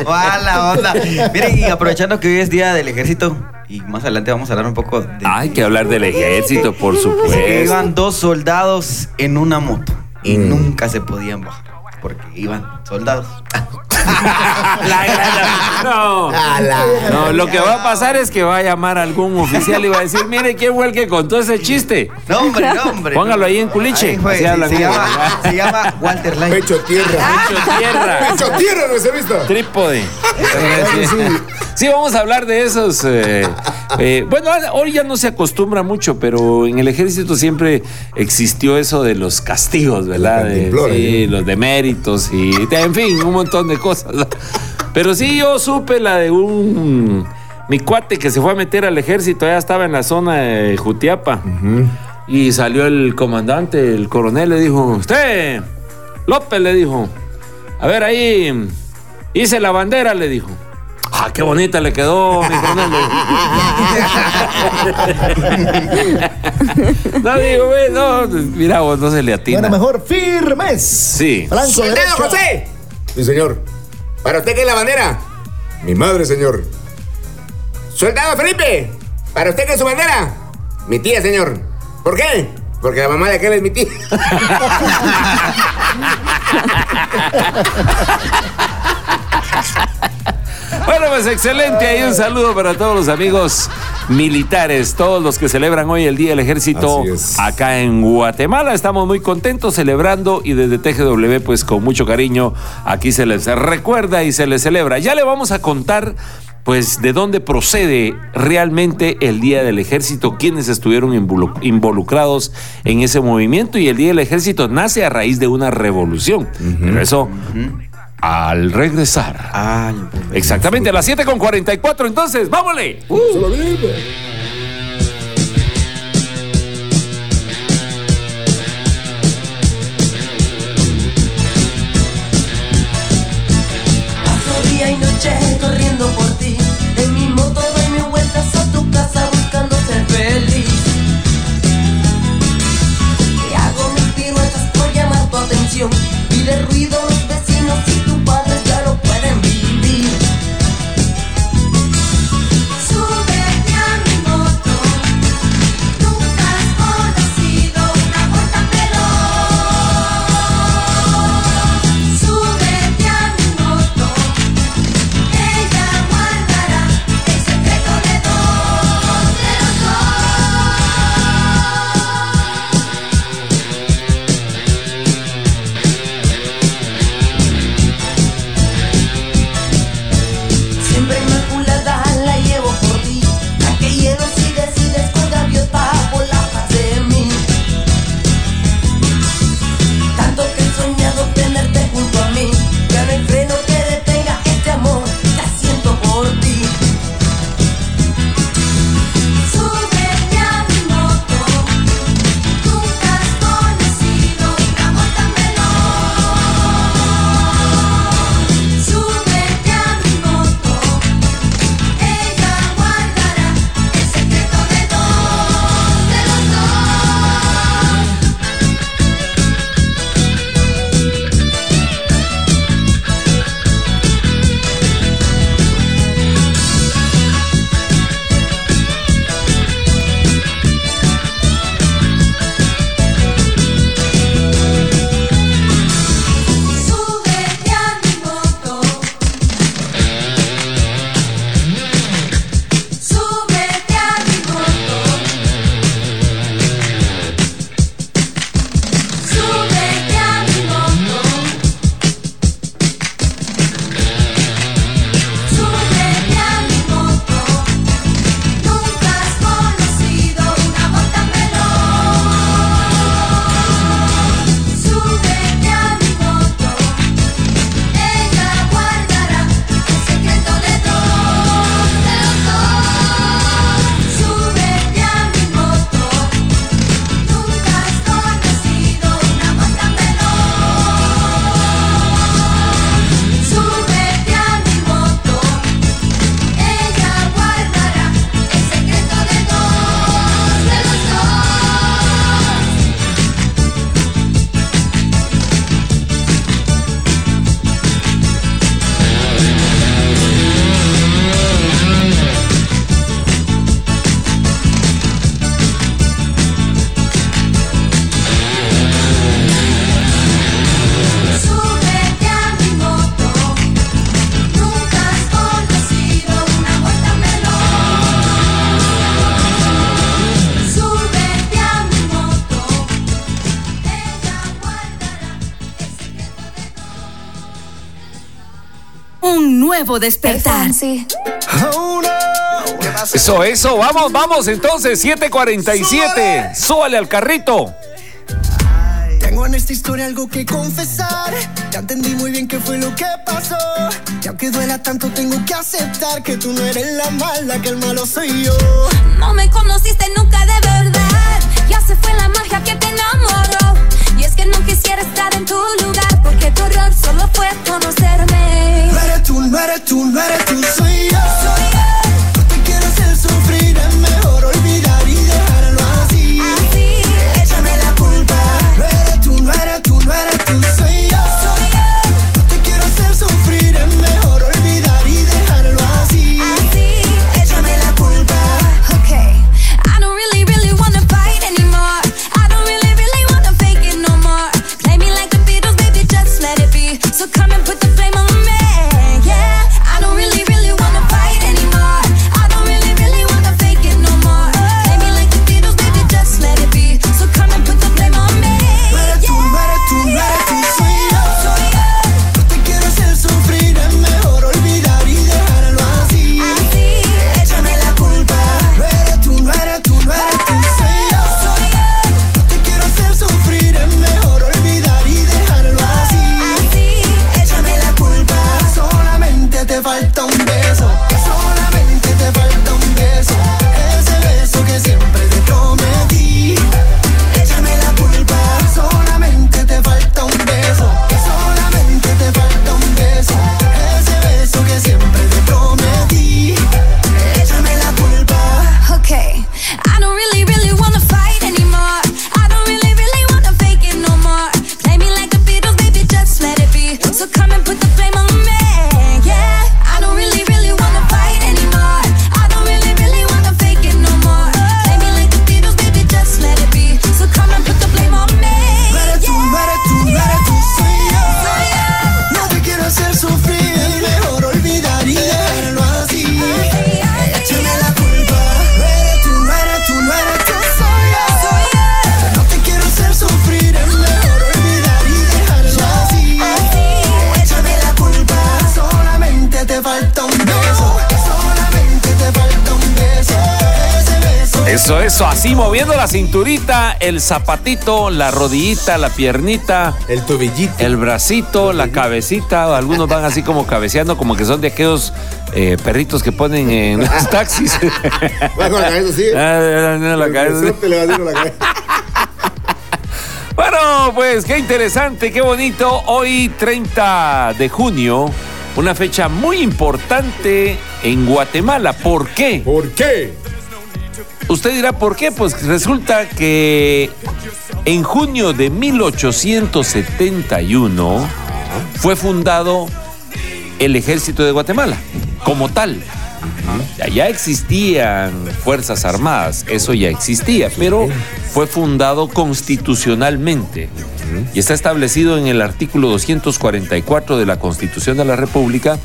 ¡Ah, la onda! Miren, y aprovechando que hoy es día del ejército, y más adelante vamos a hablar un poco de. Hay que hablar del ejército, por que supuesto. iban dos soldados en una moto y Mm. nunca se podían bajar porque iban soldados. La gran- No. No, lo que va a pasar es que va a llamar a algún oficial y va a decir, mire, ¿quién fue el que contó ese chiste? No, hombre, no, hombre. Póngalo ahí en culiche. Ahí fue, Así sí, hablan se, llama, se llama Walter Light. Pecho tierra. Pecho tierra. Pecho tierra, no se ha visto. Trípode. Sí, vamos a hablar de esos. eh, eh, bueno, hoy ya no se acostumbra mucho, pero en el ejército siempre existió eso de los castigos, ¿verdad? De- sí, los deméritos y, en fin, un montón de cosas. Pero sí, yo supe la de un. Mi cuate que se fue a meter al ejército, ya estaba en la zona de Jutiapa. Y salió el comandante, el coronel, le dijo: Usted, López, le dijo, a ver ahí, hice la bandera, le dijo. Ah, qué bonita le quedó, mi no digo, güey, no, mira vos, no se le atina. Bueno, mejor firmes. Sí. Blanco, ¡Soldado derecha. José! Sí, señor. ¿Para usted qué es la bandera? Mi madre, señor. ¡Soldado Felipe! ¿Para usted qué es su bandera? Mi tía, señor. ¿Por qué? Porque la mamá de aquel es mi tía. Bueno, pues excelente. Y un saludo para todos los amigos militares, todos los que celebran hoy el Día del Ejército acá en Guatemala. Estamos muy contentos celebrando y desde TGW, pues con mucho cariño, aquí se les recuerda y se les celebra. Ya le vamos a contar. Pues de dónde procede realmente el Día del Ejército, quiénes estuvieron involu- involucrados en ese movimiento y el Día del Ejército nace a raíz de una revolución. Pero eso al regresar. Ah, Exactamente, a las 7 con 44, entonces, ¡vámonos! Solo despertar. Eso, eso, vamos, vamos entonces, 747. Súbale al carrito. Tengo en esta historia algo que confesar. Ya entendí muy bien qué fue lo que pasó. Y aunque duela tanto, tengo que aceptar que tú no eres la mala, que el malo soy yo. No me conociste nunca de verdad. Ya se fue la magia que te enamoró. Y es que no quisiera estar en tu lugar. Porque tu error solo fue conocerme. No eres tú, no eres tú, no eres tú, el zapatito, la rodillita, la piernita. El tobillito. El bracito, la cabecita. Algunos van así como cabeceando, como que son de aquellos eh, perritos que ponen en los taxis. Va con la cabeza así. Ah, no, la cabeza. Besote le va haciendo la cabeza. Bueno, pues qué interesante, qué bonito. Hoy 30 de junio, una fecha muy importante en Guatemala. ¿Por qué? ¿Por qué? Usted dirá, ¿por qué? Pues resulta que en junio de 1871 fue fundado el ejército de Guatemala como tal. Ya- existían fuerzas armadas, eso ya existía, pero fue fundado constitucionalmente y está establecido en el artículo 244 de la Constitución de la República,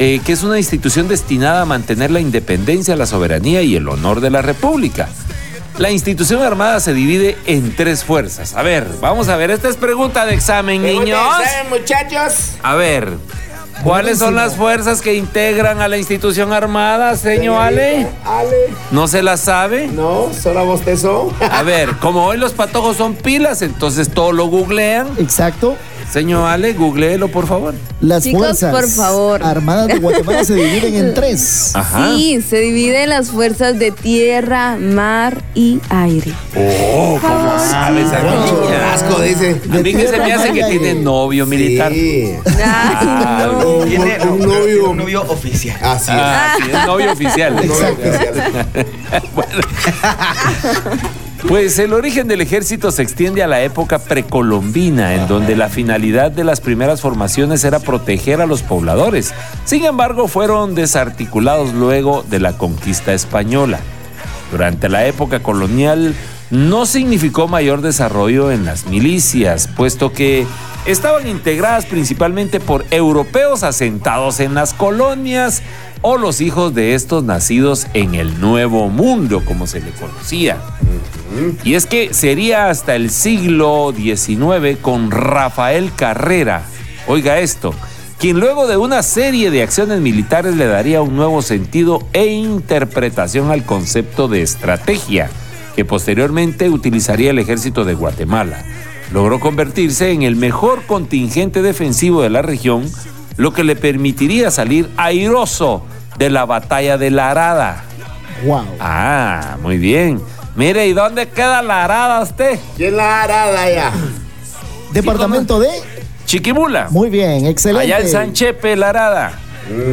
eh, que es una institución destinada a mantener la independencia, la soberanía y el honor de la República. La institución armada se divide en tres fuerzas. A ver, vamos a ver, esta es pregunta de examen, niños. ¿Saben, muchachos? A ver, ¿cuáles son las fuerzas que integran a la institución armada, señor Ale? Ale. ¿No se las sabe? No, solo bostezó. A ver, como hoy los patojos son pilas, entonces todo lo googlean. Exacto. Señor Ale, googleelo, por favor. Las Chicos, fuerzas por favor. armadas de Guatemala se dividen en tres. Ajá. Sí, se divide en las fuerzas de tierra, mar y aire. Oh, ¿cómo sabe esa niña? Asco, dice. A mí que se me hace que tiene novio militar. Sí. Ah, Tiene un novio. un novio oficial. Así es. ah, sí, es novio oficial. Un novio oficial. Pues el origen del ejército se extiende a la época precolombina, en donde la finalidad de las primeras formaciones era proteger a los pobladores. Sin embargo, fueron desarticulados luego de la conquista española. Durante la época colonial no significó mayor desarrollo en las milicias, puesto que estaban integradas principalmente por europeos asentados en las colonias o los hijos de estos nacidos en el Nuevo Mundo, como se le conocía. Y es que sería hasta el siglo XIX con Rafael Carrera, oiga esto, quien luego de una serie de acciones militares le daría un nuevo sentido e interpretación al concepto de estrategia, que posteriormente utilizaría el ejército de Guatemala. Logró convertirse en el mejor contingente defensivo de la región, lo que le permitiría salir airoso de la batalla de la Arada. Wow. Ah, muy bien. Mire, ¿y dónde queda la Arada usted? ¿Quién la arada ya? Departamento de. Chiquimula. Muy bien, excelente. Allá en San Chepe, la Arada.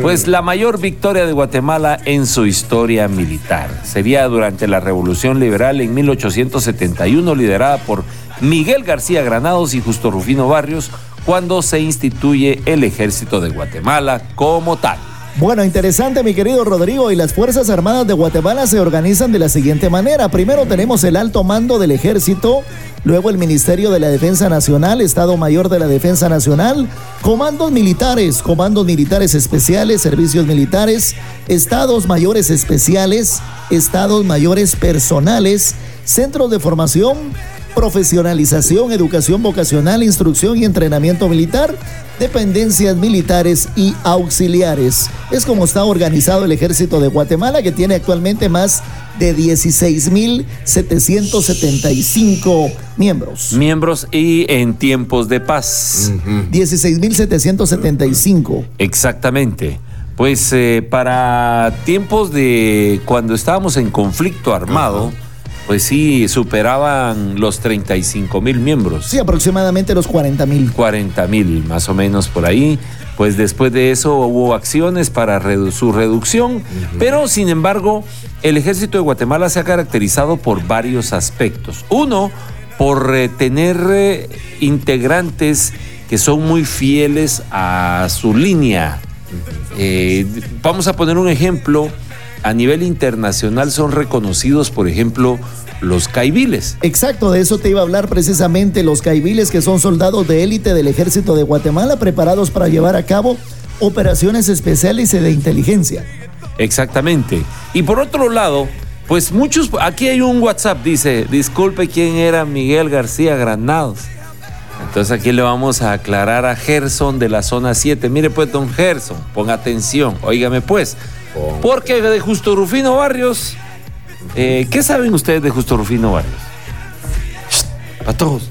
Pues la mayor victoria de Guatemala en su historia militar. Sería durante la Revolución Liberal en 1871, liderada por Miguel García Granados y Justo Rufino Barrios, cuando se instituye el ejército de Guatemala como tal. Bueno, interesante, mi querido Rodrigo. Y las Fuerzas Armadas de Guatemala se organizan de la siguiente manera. Primero tenemos el alto mando del ejército, luego el Ministerio de la Defensa Nacional, Estado Mayor de la Defensa Nacional, comandos militares, comandos militares especiales, servicios militares, estados mayores especiales, estados mayores personales, centros de formación, profesionalización, educación vocacional, instrucción y entrenamiento militar, dependencias militares y auxiliares. Es como está organizado el ejército de Guatemala, que tiene actualmente más de 16.775 miembros. Miembros y en tiempos de paz. 16.775. Exactamente. Pues eh, para tiempos de cuando estábamos en conflicto armado, pues sí, superaban los 35 mil miembros. Sí, aproximadamente los 40 mil. 40 mil, más o menos por ahí. Pues después de eso hubo acciones para redu- su reducción, pero sin embargo, el ejército de Guatemala se ha caracterizado por varios aspectos. Uno, por eh, tener eh, integrantes que son muy fieles a su línea. Eh, vamos a poner un ejemplo. A nivel internacional son reconocidos, por ejemplo, los caibiles. Exacto, de eso te iba a hablar precisamente los caibiles que son soldados de élite del ejército de Guatemala preparados para llevar a cabo operaciones especiales y de inteligencia. Exactamente. Y por otro lado, pues muchos, aquí hay un WhatsApp, dice, disculpe quién era Miguel García Granados. Entonces aquí le vamos a aclarar a Gerson de la zona 7. Mire pues, don Gerson, ponga atención, óigame pues. Porque de Justo Rufino Barrios, eh, ¿qué saben ustedes de Justo Rufino Barrios? Para todos.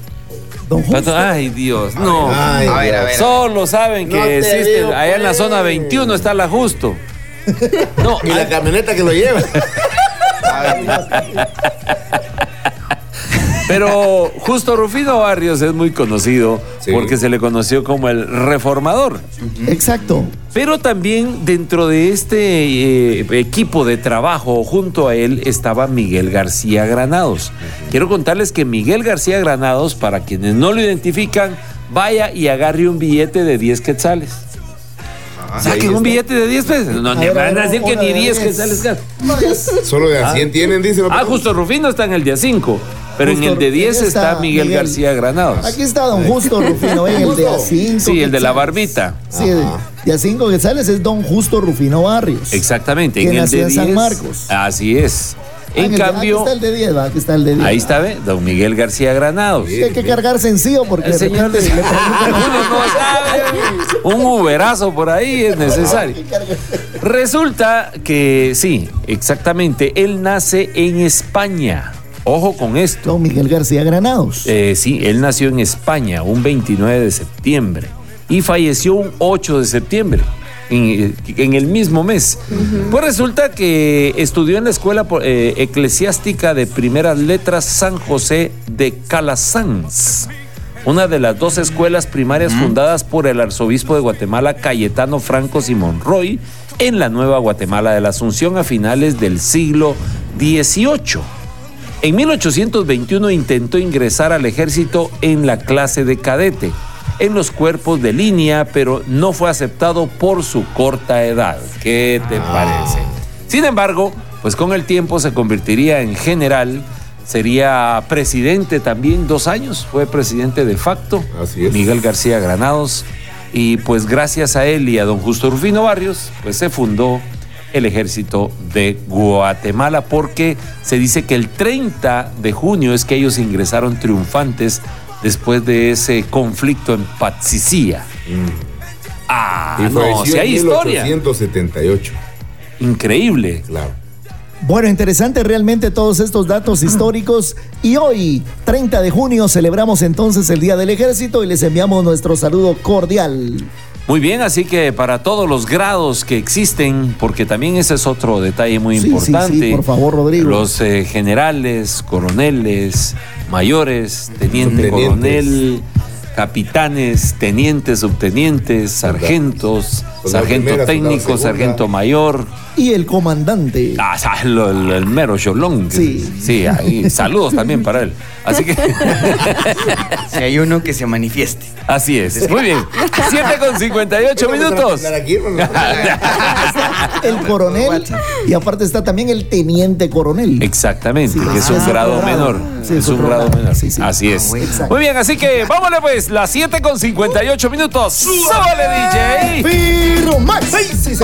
Don Ay, Dios, no. Ay, A ver, a ver. Solo saben que No te existe. digo, Allá en la pues. zona 21 está la Justo. No, Y la camioneta que lo lleva. Pero justo Rufino Barrios es muy conocido Sí. porque se le conoció como el reformador. Exacto. Pero también dentro de este eh, equipo de trabajo junto a él estaba Miguel García Granados. Quiero contarles que Miguel García Granados, para quienes no lo identifican, vaya y agarre un billete de 10 quetzales. Saquen un billete de 10 pesos. No, A ni ver, a van a decir que ni de 10 diez. quetzales. gasta. Solo de a 100 tienen, dice. Ah, justo Rufino está en el día 5. Pero en Justo el de 10 Rufino está, está Miguel, Miguel. García Granados. Aquí está don Justo Rufino, en el de A5. Sí, el de la barbita. Sí, de A5 que sales es don Justo Rufino Barrios. Exactamente. Que en el de en San 10, Marcos. Así es. Ah, En cambio, Aquí está el de 10, va, aquí está el de 10. ahí está, ¿ve? Don Miguel García Granados. Hay que cargar sencillo porque El de señor de... repente le preguntan- Uno no sabe. Un uberazo por ahí es necesario. Resulta que sí, exactamente. Él nace en España. Ojo con esto. Don Miguel García Granados. Eh, sí, él nació en España un 29 de septiembre y falleció un 8 de septiembre. En, en el mismo mes. Pues resulta que estudió en la escuela eh, eclesiástica de primeras letras San José de Calasanz, una de las dos escuelas primarias fundadas por el arzobispo de Guatemala Cayetano Franco Simón Roy en la Nueva Guatemala de la Asunción a finales del siglo XVIII. En 1821 intentó ingresar al ejército en la clase de cadete, en los cuerpos de línea, pero no fue aceptado por su corta edad. ¿Qué te parece? Sin embargo, pues con el tiempo se convertiría en general, sería presidente también dos años, fue presidente de facto, Así es. Miguel García Granados, y pues gracias a él y a don Justo Rufino Barrios, pues se fundó el ejército de Guatemala porque se dice que el 30 de junio es que ellos ingresaron triunfantes después de ese conflicto en Patsicía. Ah, y no, si hay en historia. 1878. Increíble. Claro. Bueno, interesante realmente todos estos datos históricos. Y hoy, 30 de junio, celebramos entonces el Día del Ejército y les enviamos nuestro saludo cordial. Muy bien, así que para todos los grados que existen, porque también ese es otro detalle muy Sí, sí, importante. sí, por favor, Rodrigo. Los eh, generales, coroneles, mayores, teniente coronel, capitanes, tenientes, subtenientes, sargentos, Soldado sargento técnico, sargento mayor. Y el comandante. Ah, lo- el, el mero cholón. Sí. Sí, ahí, saludos también para él. Así que, Si hay uno que se manifieste. así es. Muy bien. 7 con 58 minutos. Aquí. El coronel. Y aparte está también el teniente coronel. Exactamente, Sí, que es un grado menor. Sí, es un grado menor. Sí, sí. Así es. Exacto. Muy bien, así que vámonos pues, las 7 con 58 minutos. ¡Súbale, DJ! Sí, sí.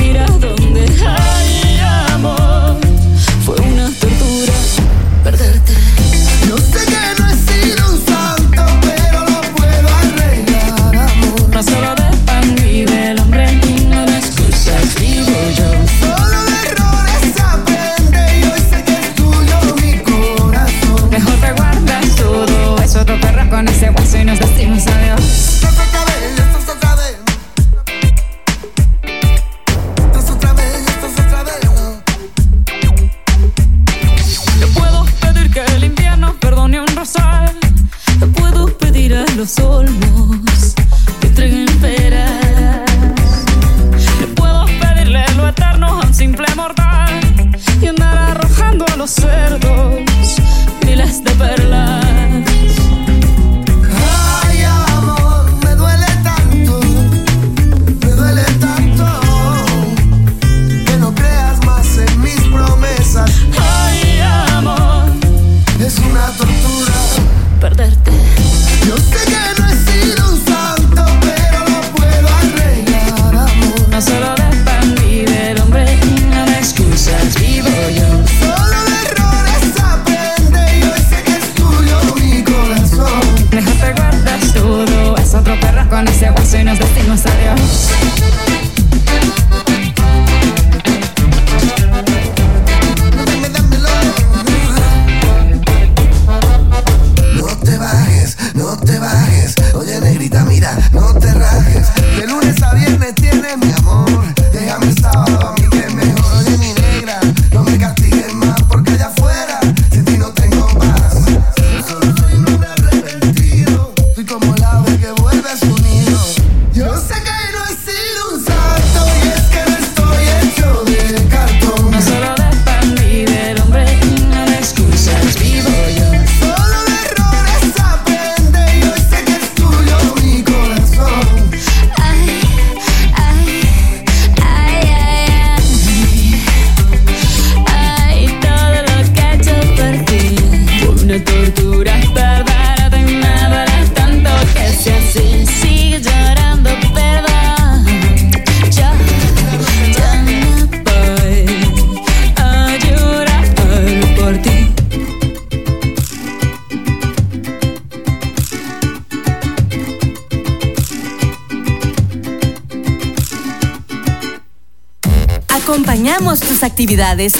cerdos miles de perlas.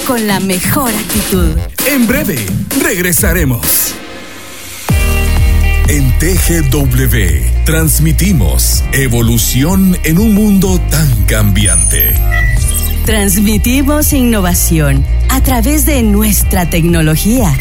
Con la mejor actitud. En breve, regresaremos. En TGW transmitimos evolución en un mundo tan cambiante. Transmitimos innovación a través de nuestra tecnología.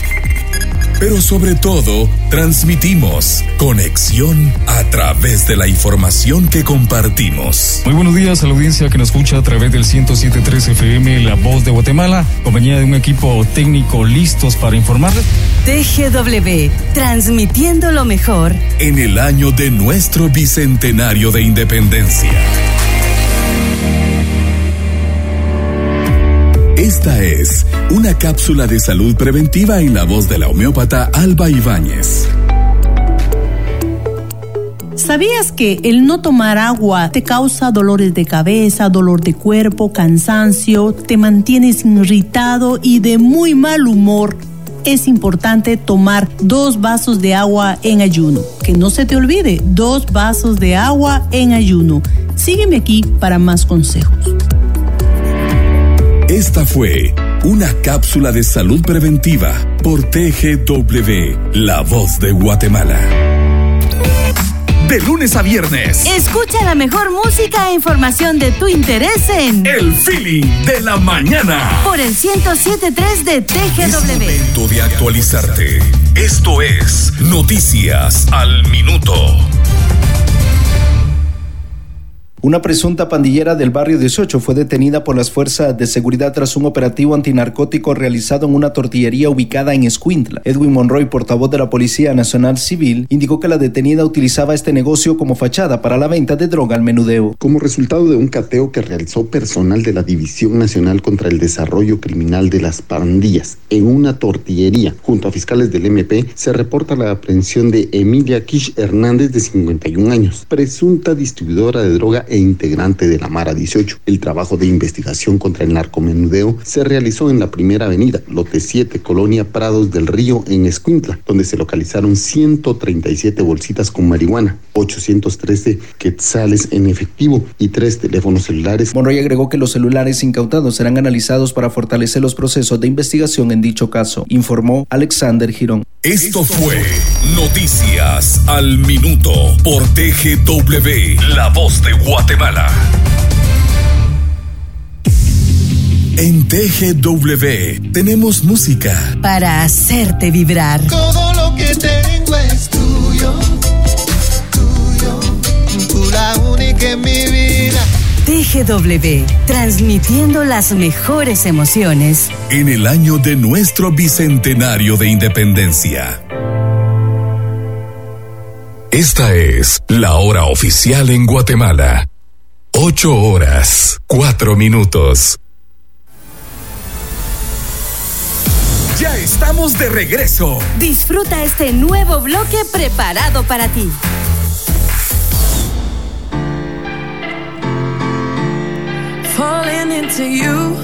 Pero sobre todo, transmitimos conexión a través de la información que compartimos. Muy buenos días a la audiencia que nos escucha a través del 107.3 FM La Voz de Guatemala, compañía de un equipo técnico listos para informarles. TGW, transmitiendo lo mejor. En el año de nuestro bicentenario de independencia. Esta es una cápsula de salud preventiva en la voz de la homeópata Alba Ibáñez. ¿Sabías que el no tomar agua te causa dolores de cabeza, dolor de cuerpo, cansancio, te mantienes irritado y de muy mal humor? Es importante tomar dos vasos de agua en ayuno. Que no se te olvide, dos vasos de agua en ayuno. Sígueme aquí para más consejos. Esta fue una cápsula de salud preventiva por TGW, la voz de Guatemala. De lunes a viernes. Escucha la mejor música e información de tu interés en El feeling de la mañana. por el 1073 de Es TGW. momento de actualizarte. Esto es Noticias al Minuto. Una presunta pandillera del barrio 18 fue detenida por las fuerzas de seguridad tras un operativo antinarcótico realizado en una tortillería ubicada en Escuintla. Edwin Monroy, portavoz de la Policía Nacional Civil, indicó que la detenida utilizaba este negocio como fachada para la venta de droga al menudeo. Como resultado de un cateo que realizó personal de la División Nacional contra el Desarrollo Criminal de las Pandillas en una tortillería junto a fiscales del MP, se reporta la aprehensión de Emilia Kish Hernández de 51 años, presunta distribuidora de droga e integrante de la Mara 18. El trabajo de investigación contra el narcomenudeo se realizó en la primera avenida, lote 7, Colonia Prados del Río, en Escuintla, donde se localizaron 137 bolsitas con marihuana, 813 quetzales en efectivo y tres teléfonos celulares. Monroy agregó que los celulares incautados serán analizados para fortalecer los procesos de investigación en dicho caso, informó Alexander Girón. Esto fue Noticias al Minuto por TGW, la voz de Guatemala. En TGW tenemos música, Para hacerte vibrar. Todo lo que tengo es tuyo, tuyo, tú la única en mi vida. TGW, transmitiendo las mejores emociones. en el año de nuestro bicentenario de independencia. Esta es la hora oficial en Guatemala. Ocho horas, cuatro minutos. Ya estamos de regreso. Disfruta este nuevo bloque preparado para ti. falling into you,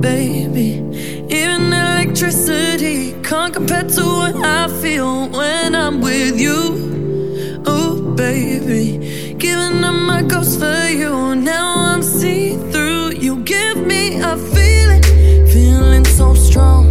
baby. Even electricity can't compare to what I feel when I'm with you. Oh, baby, giving up my ghost for you. Now I'm see through. You give me a feeling, feeling so strong.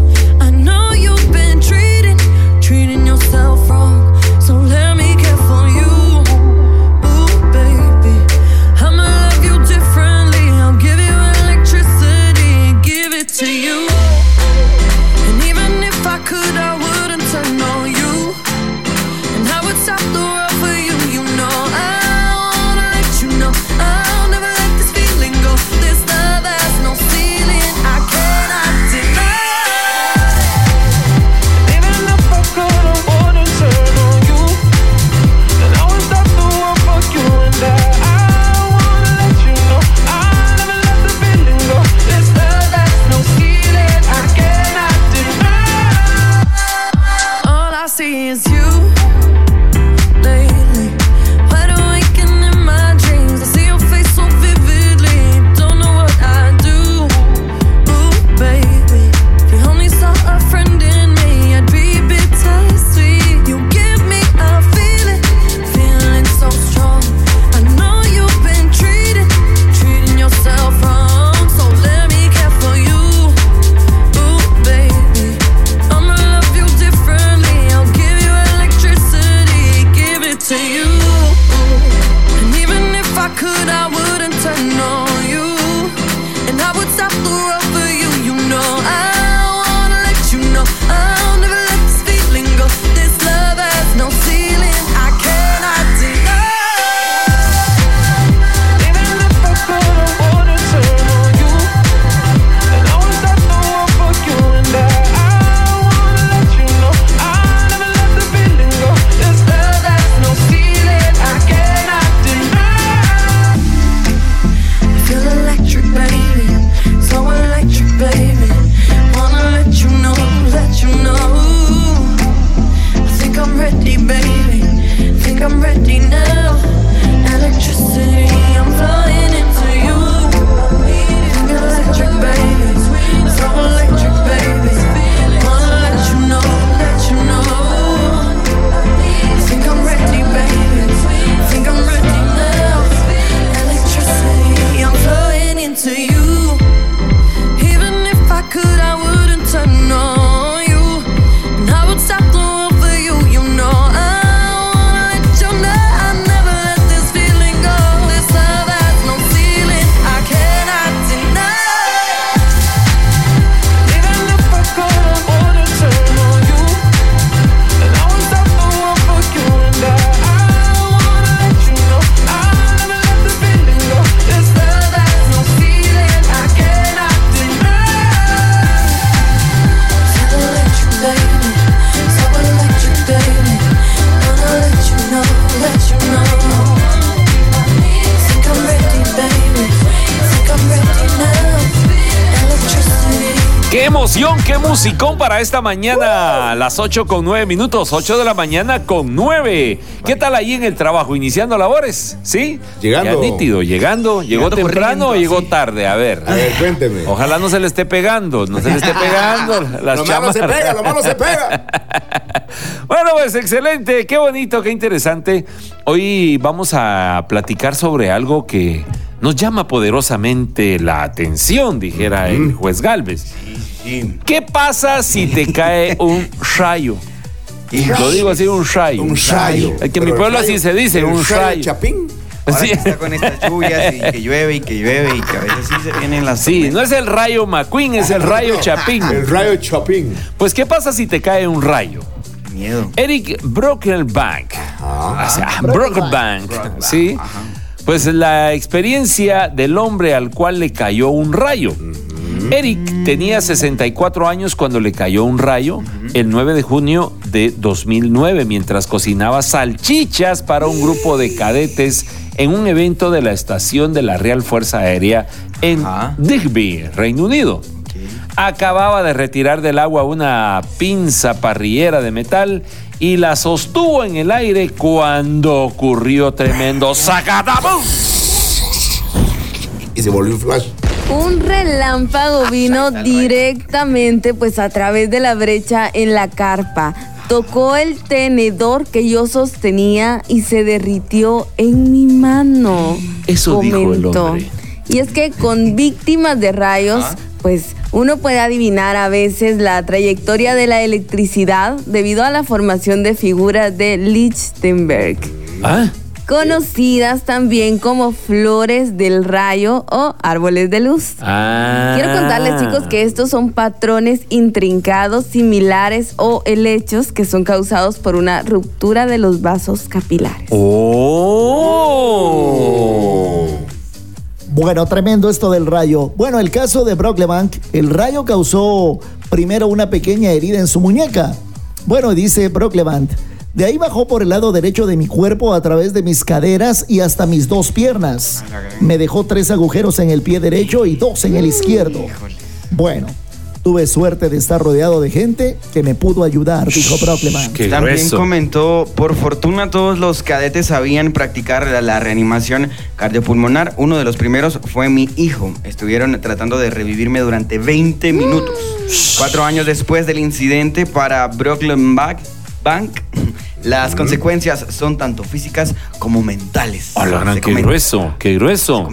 Musicón, para esta mañana. A las 8 con 9 minutos, 8 de la mañana con 9. ¿Qué tal ahí en el trabajo? ¿Iniciando labores? ¿Sí? Llegando. Ya nítido, llegando. ¿Llegó Llegando temprano o llegó tarde? A ver. A ver, cuénteme. Ojalá no se le esté pegando, no se le esté pegando las Lo malo se pega, lo malo se pega. Bueno, pues excelente, qué bonito, qué interesante. Hoy vamos a platicar sobre algo que nos llama poderosamente la atención, dijera el juez Galvez. ¿Qué pasa si te cae un rayo? Lo digo así, un rayo. Un rayo. Es que en mi Pero pueblo el así rayo- se dice, el un rayo chapín. Ahora Sí. que está con estas lluvias y que llueve y que llueve y que a veces sí se vienen las Sí, no es el rayo McQueen, es el rayo Chapín. El rayo chapín. Pues, ¿qué pasa si te cae un rayo? Miedo. Eric Brocklebank. Ah. O sea, Brocklebank, ¿sí? Pues la experiencia del hombre al cual le cayó un rayo. Eric tenía 64 años cuando le cayó un rayo el 9 de junio de 2009 mientras cocinaba salchichas para un grupo de cadetes en un evento de la estación de la Real Fuerza Aérea en Digby, Reino Unido. Acababa de retirar del agua una pinza parrillera de metal y la sostuvo en el aire cuando ocurrió tremendo sacatapum. Y se volvió un flash. Un relámpago vino directamente pues a través de la brecha en la carpa. Tocó el tenedor que yo sostenía y se derritió en mi mano. Eso dijo el comentó. hombre. Y es que con víctimas de rayos, pues uno puede adivinar a veces la trayectoria de la electricidad debido a la formación de figuras de Lichtenberg. Ah, Conocidas también como flores del rayo o árboles de luz. ah. Quiero contarles, chicos, que estos son patrones intrincados, similares o helechos que son causados por una ruptura de los vasos capilares. ¡Oh! Bueno, tremendo esto del rayo. Bueno, el caso de Brocklebank, el rayo causó primero una pequeña herida en su muñeca. Bueno, dice Brocklebank, de ahí bajó por el lado derecho de mi cuerpo a través de mis caderas y hasta mis dos piernas. Me dejó tres agujeros en el pie derecho y dos en el izquierdo. Bueno, tuve suerte de estar rodeado de gente que me pudo ayudar, dijo Brocklebank. También comentó, por fortuna todos los cadetes sabían practicar la, la reanimación cardiopulmonar. Uno de los primeros fue mi hijo. Estuvieron tratando de revivirme durante 20 minutos. Cuatro años después del incidente para Brooklyn Bank, las consecuencias son tanto físicas como mentales. Hola, gran, Se qué comenta. grueso, qué grueso.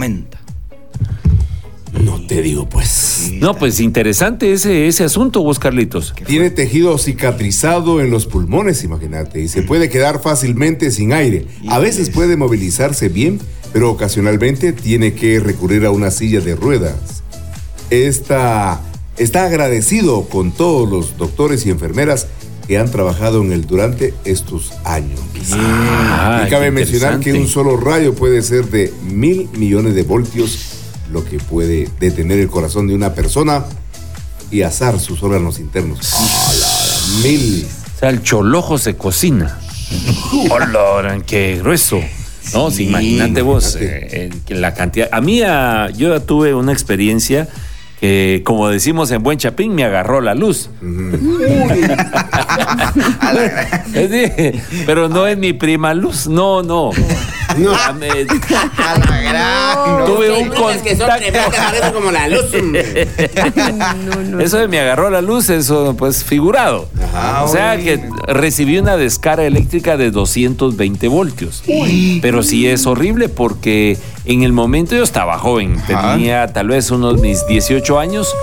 No te digo, pues. No, pues interesante ese, ese asunto, vos, Carlitos. Tiene tejido cicatrizado en los pulmones, imagínate, y se puede quedar fácilmente sin aire. A veces puede movilizarse bien, pero ocasionalmente tiene que recurrir a una silla de ruedas. Esta, está agradecido con todos los doctores y enfermeras que han trabajado en él durante estos años. Ah, y cabe qué mencionar que un solo rayo puede ser de mil millones de voltios, lo que puede detener el corazón de una persona y asar sus órganos internos. Mil. O sea, el cholojo se cocina. Hola, qué grueso. No, sí, imagínate vos eh, eh, la cantidad. A mí, ah, yo ya tuve una experiencia que, como decimos en Buen Chapín, me agarró la luz. Pero no es mi prima luz, no, no. Ah, me- Tuve un contacto. como la luz. Eso de me agarró la luz, eso pues figurado. o sea que recibí una descarga eléctrica de 220 voltios. Pero sí es horrible porque en el momento yo estaba joven, tenía tal vez unos mis 18 años.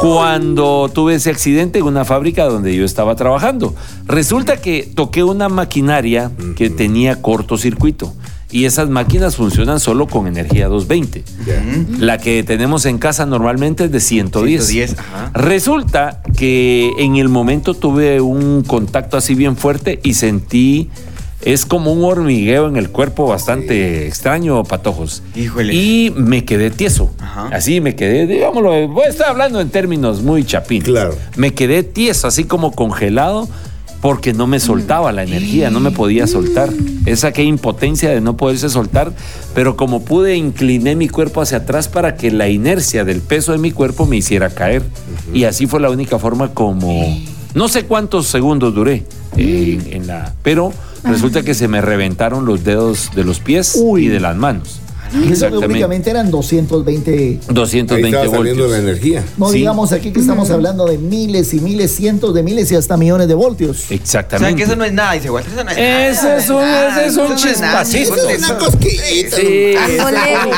Cuando tuve ese accidente en una fábrica donde yo estaba trabajando, resulta que toqué una maquinaria que tenía cortocircuito y esas máquinas funcionan solo con energía 220. La que tenemos en casa normalmente es de 110. 110, ajá. Resulta que en el momento tuve un contacto así bien fuerte y sentí es como un hormigueo en el cuerpo bastante extraño, patojos. Híjole. Y me quedé tieso. Así me quedé, digámoslo, voy a estar hablando en términos muy chapín. Claro. Me quedé tieso, así como congelado. porque no me soltaba la energía, no me podía soltar. Esa que impotencia de no poderse soltar, pero como pude incliné mi cuerpo hacia atrás para que la inercia del peso de mi cuerpo me hiciera caer. Y así fue la única forma como... No sé cuántos segundos duré en, en la... Pero resulta que se me reventaron los dedos de los pies y de las manos. Y eso que únicamente eran 220. 220 Ahí estaba saliendo voltios. la energía. No Sí. digamos aquí que estamos hablando de miles y miles, cientos de miles y hasta millones de voltios. O sea, Exactamente. que eso no es nada, dice Walter. Eso no es nada. Ese es un, ese es un chispacito. eso es una cosquillita. Sí,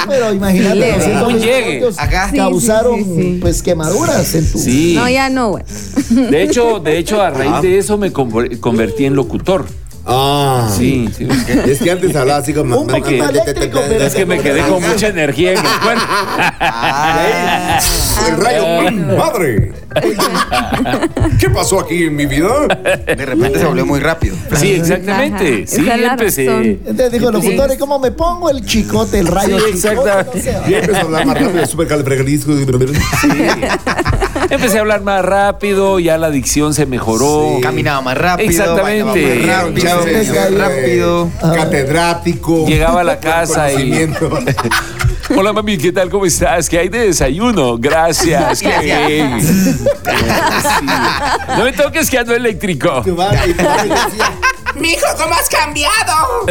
Pero imagínate, Leve. 220 Un llegue. voltios Acá. Sí, causaron sí, sí, sí. pues quemaduras en tu. Sí. No, ya no, güey. De hecho, de hecho, a raíz de eso me conver- convertí en locutor. Ah. Sí, sí. Es que antes hablaba así como. Un poquito eléctrico, pero- Es que me quedé con mucha energía en el cuerpo. El rayo, ¡mi madre! ¿Qué pasó aquí en mi vida? De repente se volvió muy rápido. Sí, exactamente. Ajá, Sí, empecé. Entonces dijo el locutor, ¿y cómo me pongo el chicote, el rayo Sí, chicote? exactamente. No sé. Y empezó a hablar más rápido, súper califragilístico. Empecé a hablar más rápido, ya la dicción se mejoró. Caminaba más rápido. Exactamente. rápido. Catedrático. Llegaba a la casa y. Hola mami, ¿qué tal? ¿Cómo estás? ¿Qué hay de desayuno? Gracias. qué bien. Sí. No me toques que ando eléctrico. Tu madre, tu madre decía, Mijo, ¿cómo has cambiado?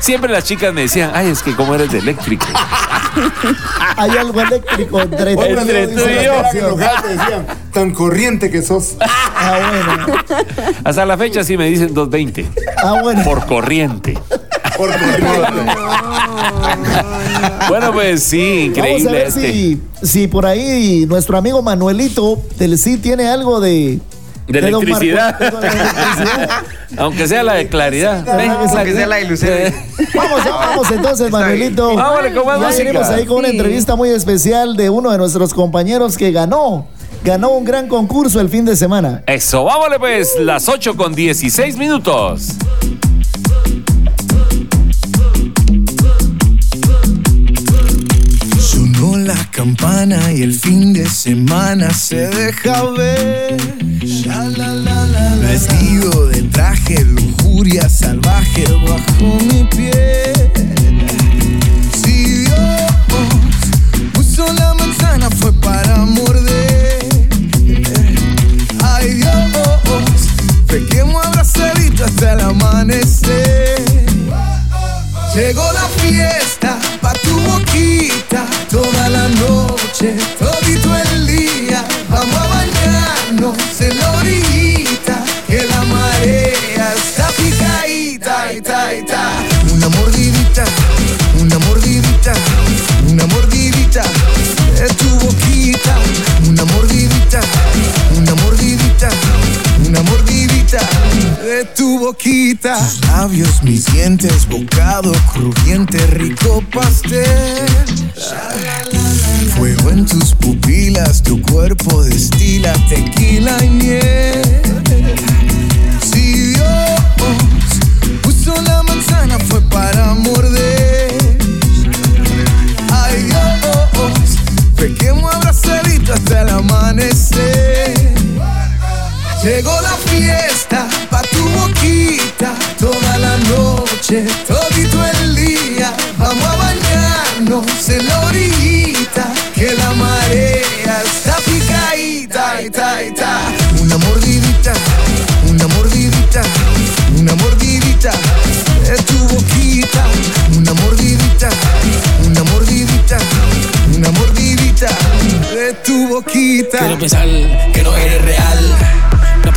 Siempre las chicas me decían, ay, es que como eres de eléctrico. Hay algo eléctrico entre tú y yo. decían, tan corriente que sos. Ah, bueno. Hasta la fecha sí me dicen 220. Ah, bueno. Por corriente. Por. Bueno, pues sí, Vamos a increíble ver este. si, si por ahí nuestro amigo Manuelito del sí tiene algo de. De electricidad. Marco- de electricidad. Aunque sea la de claridad. Aunque sea la ilusión. Vamos, vamos entonces, Manuelito. Vámonos con más ya música. venimos ahí con una Sí. entrevista muy especial de uno de nuestros compañeros que ganó. Ganó un gran concurso el fin de semana. Eso, vámonos pues, las 8 con 16 minutos. La campana y el fin de semana se deja ver. Vestido de traje, lujuria salvaje bajo mi piel. Si Dios puso la manzana fue para morder. Ay Dios, pequemos abrazadito hasta el amanecer. Llegó la fiesta boquita. Labios, mis dientes, bocado crujiente, rico pastel. Fuego en tus pupilas, tu cuerpo destila tequila y miel. Si Dios puso la manzana fue para morder. Ay Dios, pequemos abrazadito hasta el amanecer. Llegó la fiesta pa' tu boquita toda la noche, todito el día. Vamos a bañarnos en la orillita, que la marea está picadita, ita, ita. Una mordidita, una mordidita, una mordidita de tu boquita. Una mordidita, una mordidita, una mordidita de tu boquita. Quiero pensar que no eres real.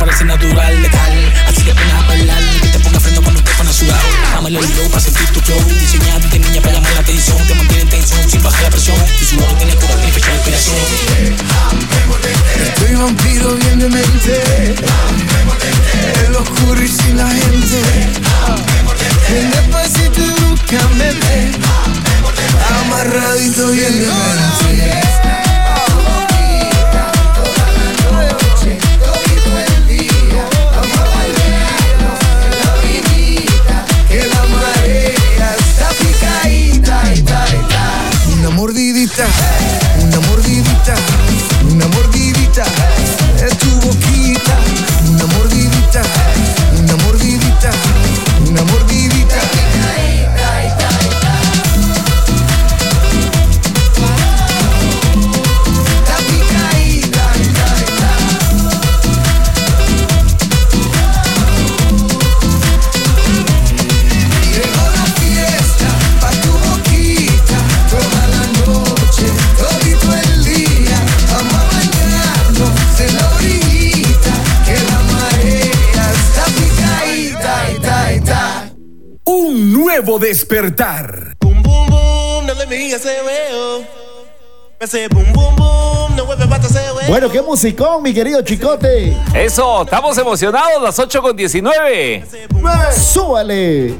Parece natural, letal. Así que ven a bailar. Que te ponga freno cuando te pones sudado. Dame el hilo para sentir tu flow. Diseñado de niña para llamar la atención. Te mantiene en tensión sin bajar la presión. Tu sudor tiene que darle fecha de inspiración. Estoy vampiro bien de mente En lo oscuro y sin la gente Ven despacito y búscame Amarradito bien de mente mordidita, despertar. Boom, boom, boom, no le veo. Bueno, qué musicón, mi querido chicote. Eso, estamos emocionados, las 8 con 19. ¡Súbale!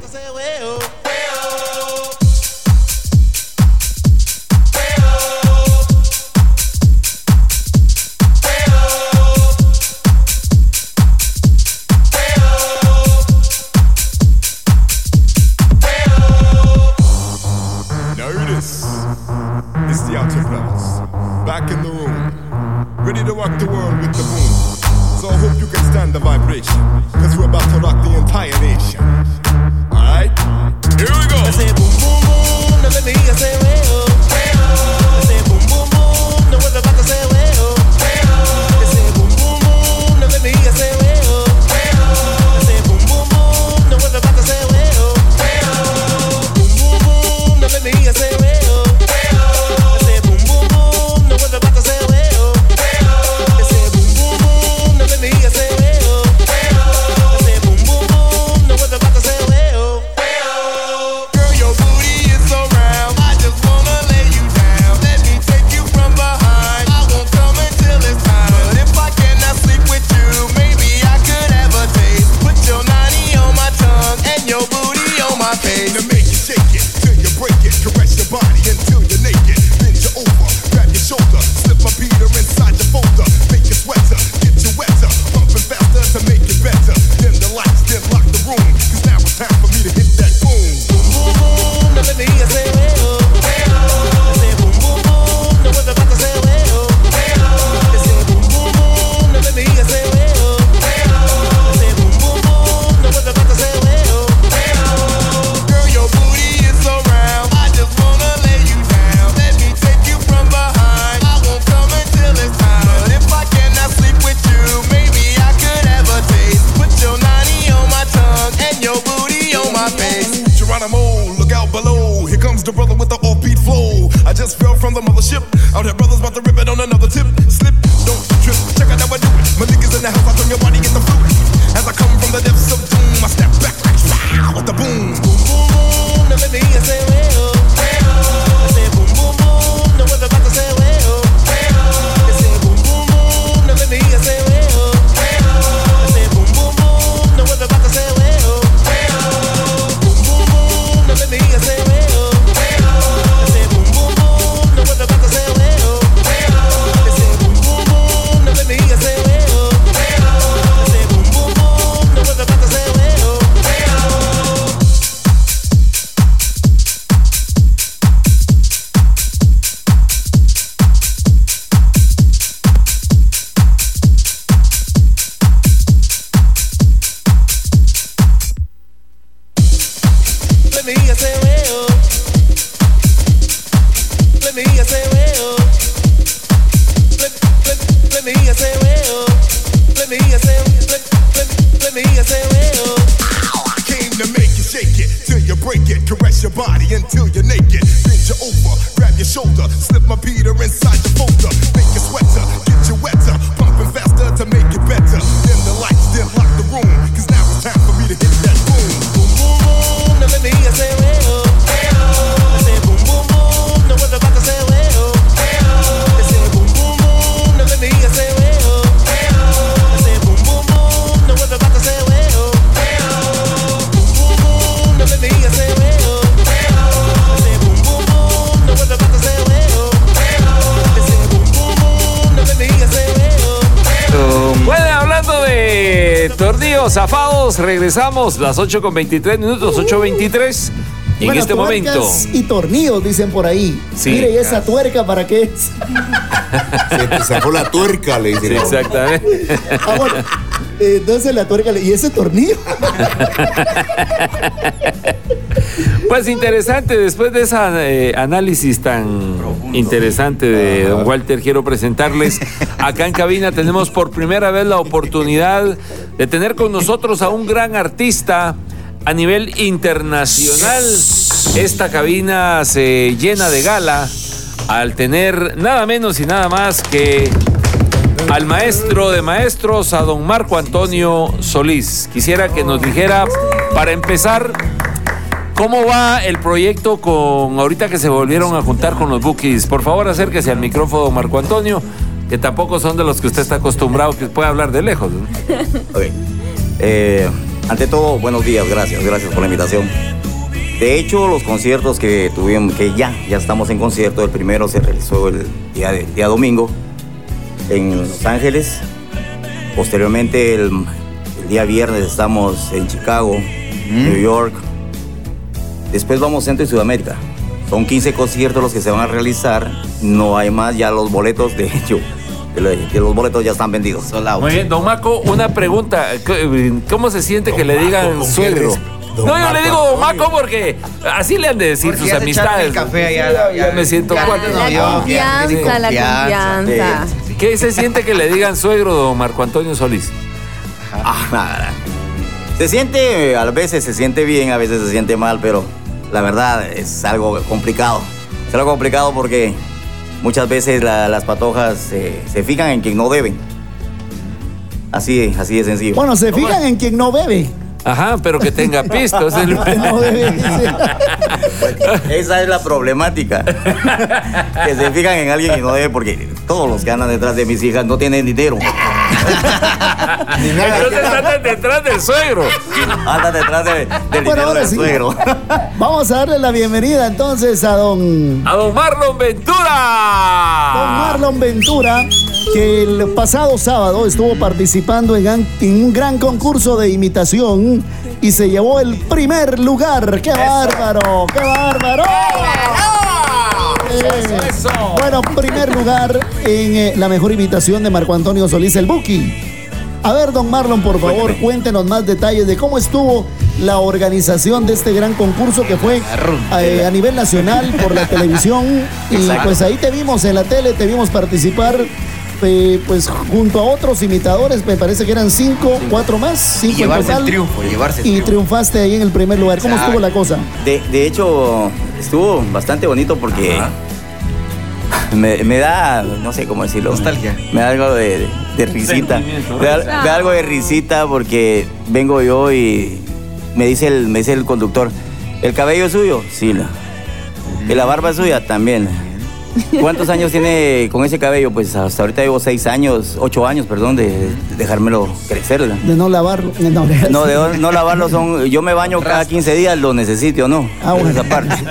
Eh, tordíos, zafados, regresamos las 8 con 23 minutos, 8.23. Y en este momento. Y tornillos, dicen por ahí. Sí. Mire, ¿y esa tuerca para qué es? Se te sacó la tuerca, le dicen. Exactamente. Ah, entonces eh, la tuerca, ¿y ese tornillo? Pues interesante, después de ese eh, análisis tan interesante de don Walter, quiero presentarles acá en cabina. Tenemos por primera vez la oportunidad de tener con nosotros a un gran artista a nivel internacional. Esta cabina se llena de gala al tener nada menos y nada más que al maestro de maestros, a don Marco Antonio Solís. Quisiera que nos dijera, para empezar, ¿Cómo va el proyecto con ahorita que se volvieron a juntar con los bookies? Por favor, acérquese al micrófono, Marco Antonio, que tampoco son de los que usted está acostumbrado que puede hablar de lejos. ¿no? Ok. Eh, ante todo, buenos días, gracias, gracias por la invitación. De hecho, los conciertos que tuvimos, que ya, ya estamos en concierto, el primero se realizó el día, de- día domingo en Los Ángeles. Posteriormente, el, el día viernes estamos en Chicago, New York. Después vamos Centro y Sudamérica. Son 15 conciertos los que se van a realizar. No hay más, ya los boletos, de hecho, de los boletos ya están vendidos. Muy bien, don Maco, una pregunta. ¿Cómo se siente que le digan ¿con qué suegro? No, yo le digo don Maco porque así le han de decir sus amistades. el café allá, ya- Ya me siento ya- cuatro. la La confianza, la confianza. ¿Qué se siente que le digan suegro, don Marco Antonio Solís? Ah, nada. Se siente, a veces se siente bien, a veces se siente mal, pero la verdad es algo complicado. Es algo complicado porque muchas veces la- las patojas se- se fijan en quien no deben. Así, así de sencillo. Bueno, se fijan en quien no bebe. Ajá, pero que tenga pisto. es el- No dice. Esa es la problemática. que se fijan en alguien que no debe porque todos los que andan detrás de mis hijas no tienen dinero. Entonces andan detrás del suegro. Andan detrás de- del Bueno, dinero ahora del sí. suegro. Vamos a darle la bienvenida entonces a don, A don Marlon Ventura. don Marlon Ventura, que el pasado sábado estuvo participando en, un gran concurso de imitación y se llevó el primer lugar. ¡Qué bárbaro! ¡Qué bárbaro! Eh, Bueno, primer lugar en eh, la mejor imitación de Marco Antonio Solís el Buki. A ver, don Marlon, por favor, cuéntenos más detalles de cómo estuvo la organización de este gran concurso que fue eh, a nivel nacional por la televisión. Y pues ahí te vimos en la tele, te vimos participar. Eh, pues junto a otros imitadores, me parece que eran cinco, cuatro más, cinco en llevarse el total. triunfo, llevarse el y triunfo. triunfaste ahí en el primer lugar. ¿Cómo Exacto. estuvo la cosa? De, de hecho, estuvo bastante bonito porque me, me da, no sé cómo decirlo. Nostalgia. Me da algo de, de- de risita. Me da, ¿no? me da algo de risita porque vengo yo y me dice el, me dice el conductor, ¿el cabello es suyo? Sí. la- ¿Y la barba es suya? También. ¿Cuántos años tiene con ese cabello? Pues hasta ahorita llevo seis años, ocho años, perdón, de, de dejármelo crecer. De no lavarlo. No, No, de no lavarlo son. Yo me baño cada 15 días, lo necesito, ¿no? Ah, bueno. Esa parte.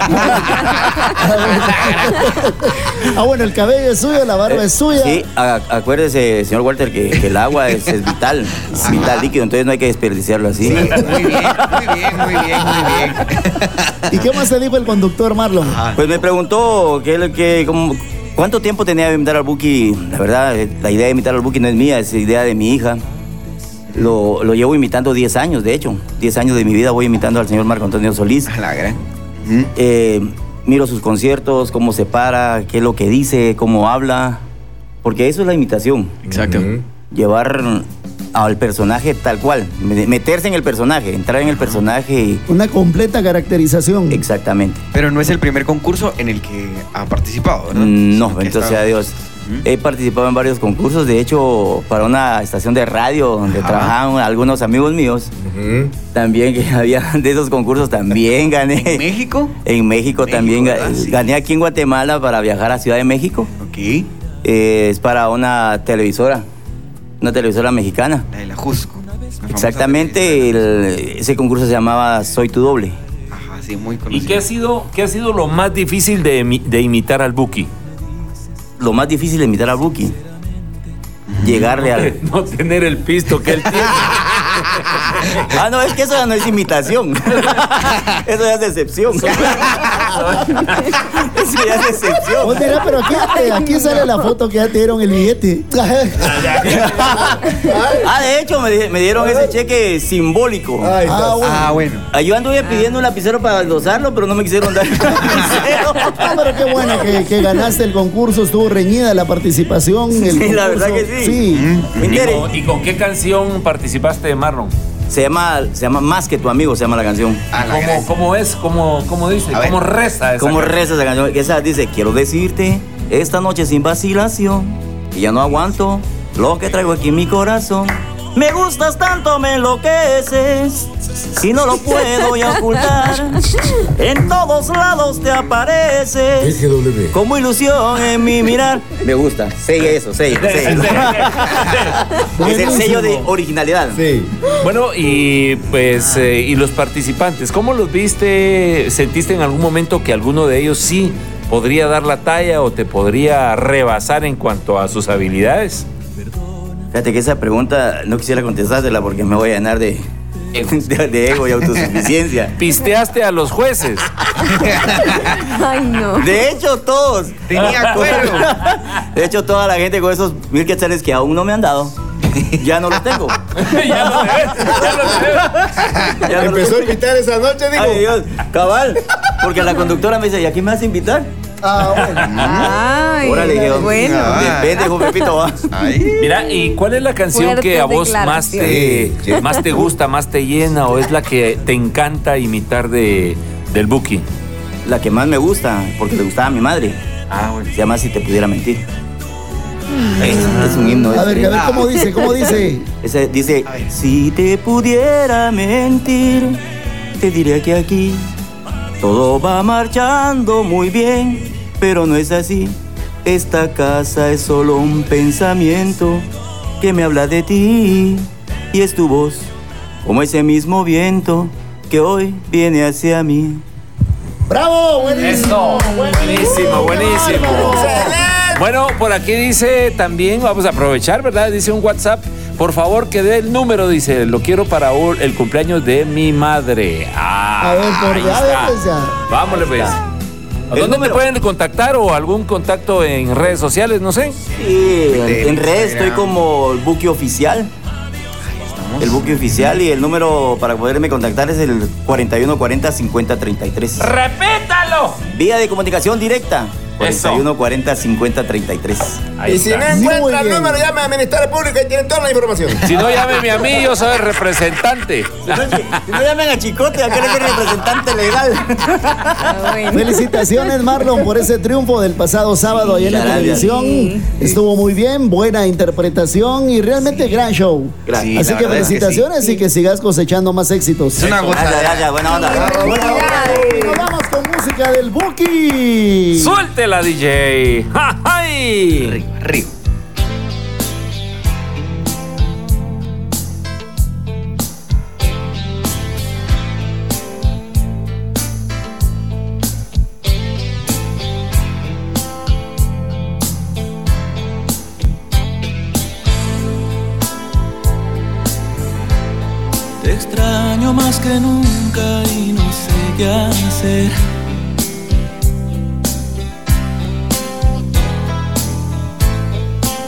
Ah, bueno, el cabello es suyo, la barba es suya. Sí, a- acuérdese, señor Walter, que, que el agua es, es vital, es vital líquido, entonces no hay que desperdiciarlo así. Muy bien, muy bien, muy bien, muy bien. ¿Y qué más te dijo el conductor Marlon? Pues me preguntó que, él- cuánto tiempo tenía de imitar al Buki. La verdad, eh, la idea de imitar al Buki no es mía, es idea de mi hija. Lo, lo llevo imitando 10 años, de hecho. 10 años de mi vida voy imitando al señor Marco Antonio Solís. La gran. Eh, miro sus conciertos, cómo se para, qué es lo que dice, cómo habla. Porque eso es la imitación. Exacto. Llevar al personaje tal cual, me- meterse en el personaje, entrar en el personaje y... Una completa caracterización. Exactamente. Pero no es el primer concurso en el que ha participado, ¿verdad? Mm, No, bendito está- sea Dios. He participado en varios concursos, de hecho, para una estación de radio donde trabajaban algunos amigos míos. También que había de esos concursos, también gané. ¿En México? En México, también gané aquí en Guatemala para viajar a Ciudad de México. Ok. Eh, es para una televisora, una televisora mexicana. La de la Jusco. Exactamente, el- ese concurso se llamaba Soy tu doble. Ajá, sí, muy ¿Y conocido. qué ha sido, qué ha sido lo más difícil de, imi- de imitar al Buki? Lo más difícil de imitar a Buki. Llegarle al... No tener el pisto que él tiene. Ah, no, es que eso ya no es imitación. Eso ya es decepción. Eso ya es decepción. Pero aquí, aquí sale la foto que ya te dieron el billete. Ah, de hecho, me, di- me dieron ese cheque simbólico. Está. Ah, bueno. Ah, bueno. Ah, Yo anduve pidiendo un lapicero para endosarlo, pero no me quisieron dar el lapicero. Ah, pero qué bueno que, que ganaste el concurso, estuvo reñida la participación. el Sí, la verdad que sí. Sí. ¿Y con, y con qué canción participaste de Marlon? Se llama, se llama Más que tu amigo, se llama la canción. ¿Cómo, cómo es? ¿Cómo, cómo dice? A ver. ¿Cómo reza esa ¿Cómo canción? reza esa canción? Esa dice, quiero decirte, esta noche sin vacilación, que ya no aguanto lo que traigo aquí en mi corazón. Me gustas tanto, me enloqueces. Y no lo puedo ya ocultar. En todos lados te apareces. Como ilusión en mi mirar. Me gusta. Sella eso, sella, sella. Es el sello de originalidad. Bueno, y pues, eh, y los participantes, ¿cómo los viste? ¿Sentiste en algún momento que alguno de ellos sí podría dar la talla o te podría rebasar en cuanto a sus habilidades? Fíjate que esa pregunta no quisiera contestársela porque me voy a llenar de, de, de ego y autosuficiencia. Pisteaste a los jueces. Ay, no. De hecho, todos. Tenía acuerdo. De hecho, toda la gente con esos mil quetzales que aún no me han dado, ya no los tengo. ya lo Ya no Empezó a invitar esa noche, digo. Ay, Dios, cabal. Porque la conductora me dice, ¿y a quién me vas a invitar? Ay, Órale, bueno. Depende, hijo Pepito, va. Mira, ¿y cuál es la canción que a vos más te, más te gusta, más te llena o es la que te encanta imitar de, del Buki? La que más me gusta, porque le gustaba a mi madre. Ah, bueno. Se llama Si te pudiera mentir. Es, es un himno. A ver, a ver cómo dice, cómo dice. Ese dice, si te pudiera mentir, te diría que aquí todo va marchando muy bien, pero no es así. Esta casa es solo un pensamiento que me habla de ti y es tu voz, como ese mismo viento que hoy viene hacia mí. ¡Bravo! Buenísimo. Buenísimo, buenísimo. Bueno, por aquí dice también, vamos a aprovechar, ¿verdad? Dice un WhatsApp. Por favor, que dé el número, dice, lo quiero para el cumpleaños de mi madre. Ah, A ver, por ahí ver, pues ya. Vámonos, pues. ¿A El dónde número. pueden contactar o algún contacto en redes sociales? No sé. Sí, en, en redes estoy como el buque oficial. El buque oficial y el número para poderme contactar es el 4140 5033. ¡Repétalo! Vía de comunicación directa. Eso. 4140 5033. Ahí Y si está. no encuentra el número, llame al Ministerio Público y tienen toda la información. Si no, llámeme a mí, yo soy el representante. Si no llamen a Chicote, acá es el representante legal. Ah, bueno. Felicitaciones, Marlon, por ese triunfo del pasado sábado ahí en la televisión. Estuvo muy bien, buena interpretación y realmente gran show. Gracias. Así que es felicitaciones y que sigas cosechando más éxitos. Gracias, gracias, buena onda. Nos vamos con música del Buki. ¡Suéltela, DJ! ¡Ja, ¡Ay! Te extraño más que nunca y no sé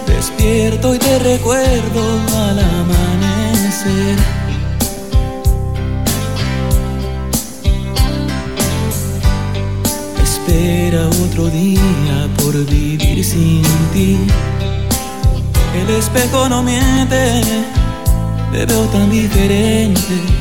Despierto y te recuerdo al amanecer. Espera otro día por vivir sin ti. El espejo no miente te veo tan diferente.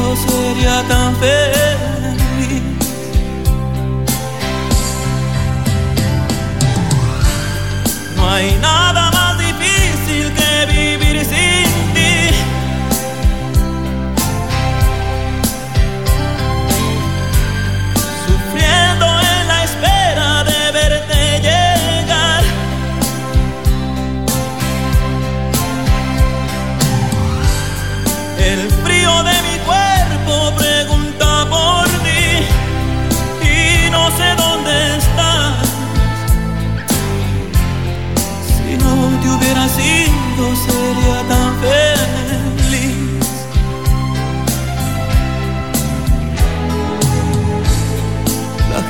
no sería tan feliz. No hay nada.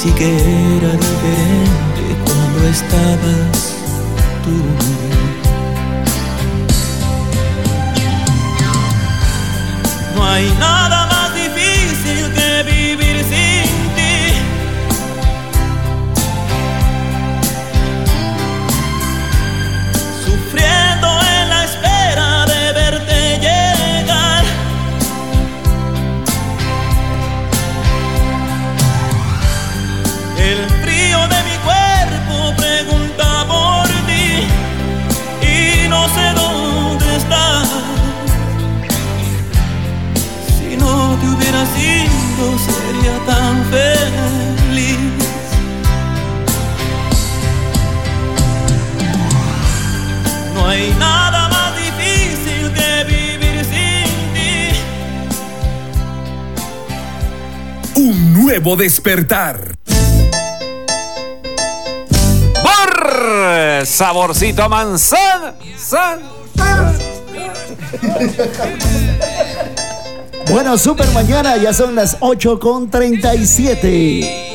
Sí que era diferente cuando estabas tú. No hay nada más difícil que vivir sin tan feliz. No hay nada más difícil que vivir sin ti. Un nuevo despertar. Por saborcito manzana. San- Bueno, super mañana, ya son las 8 con 37.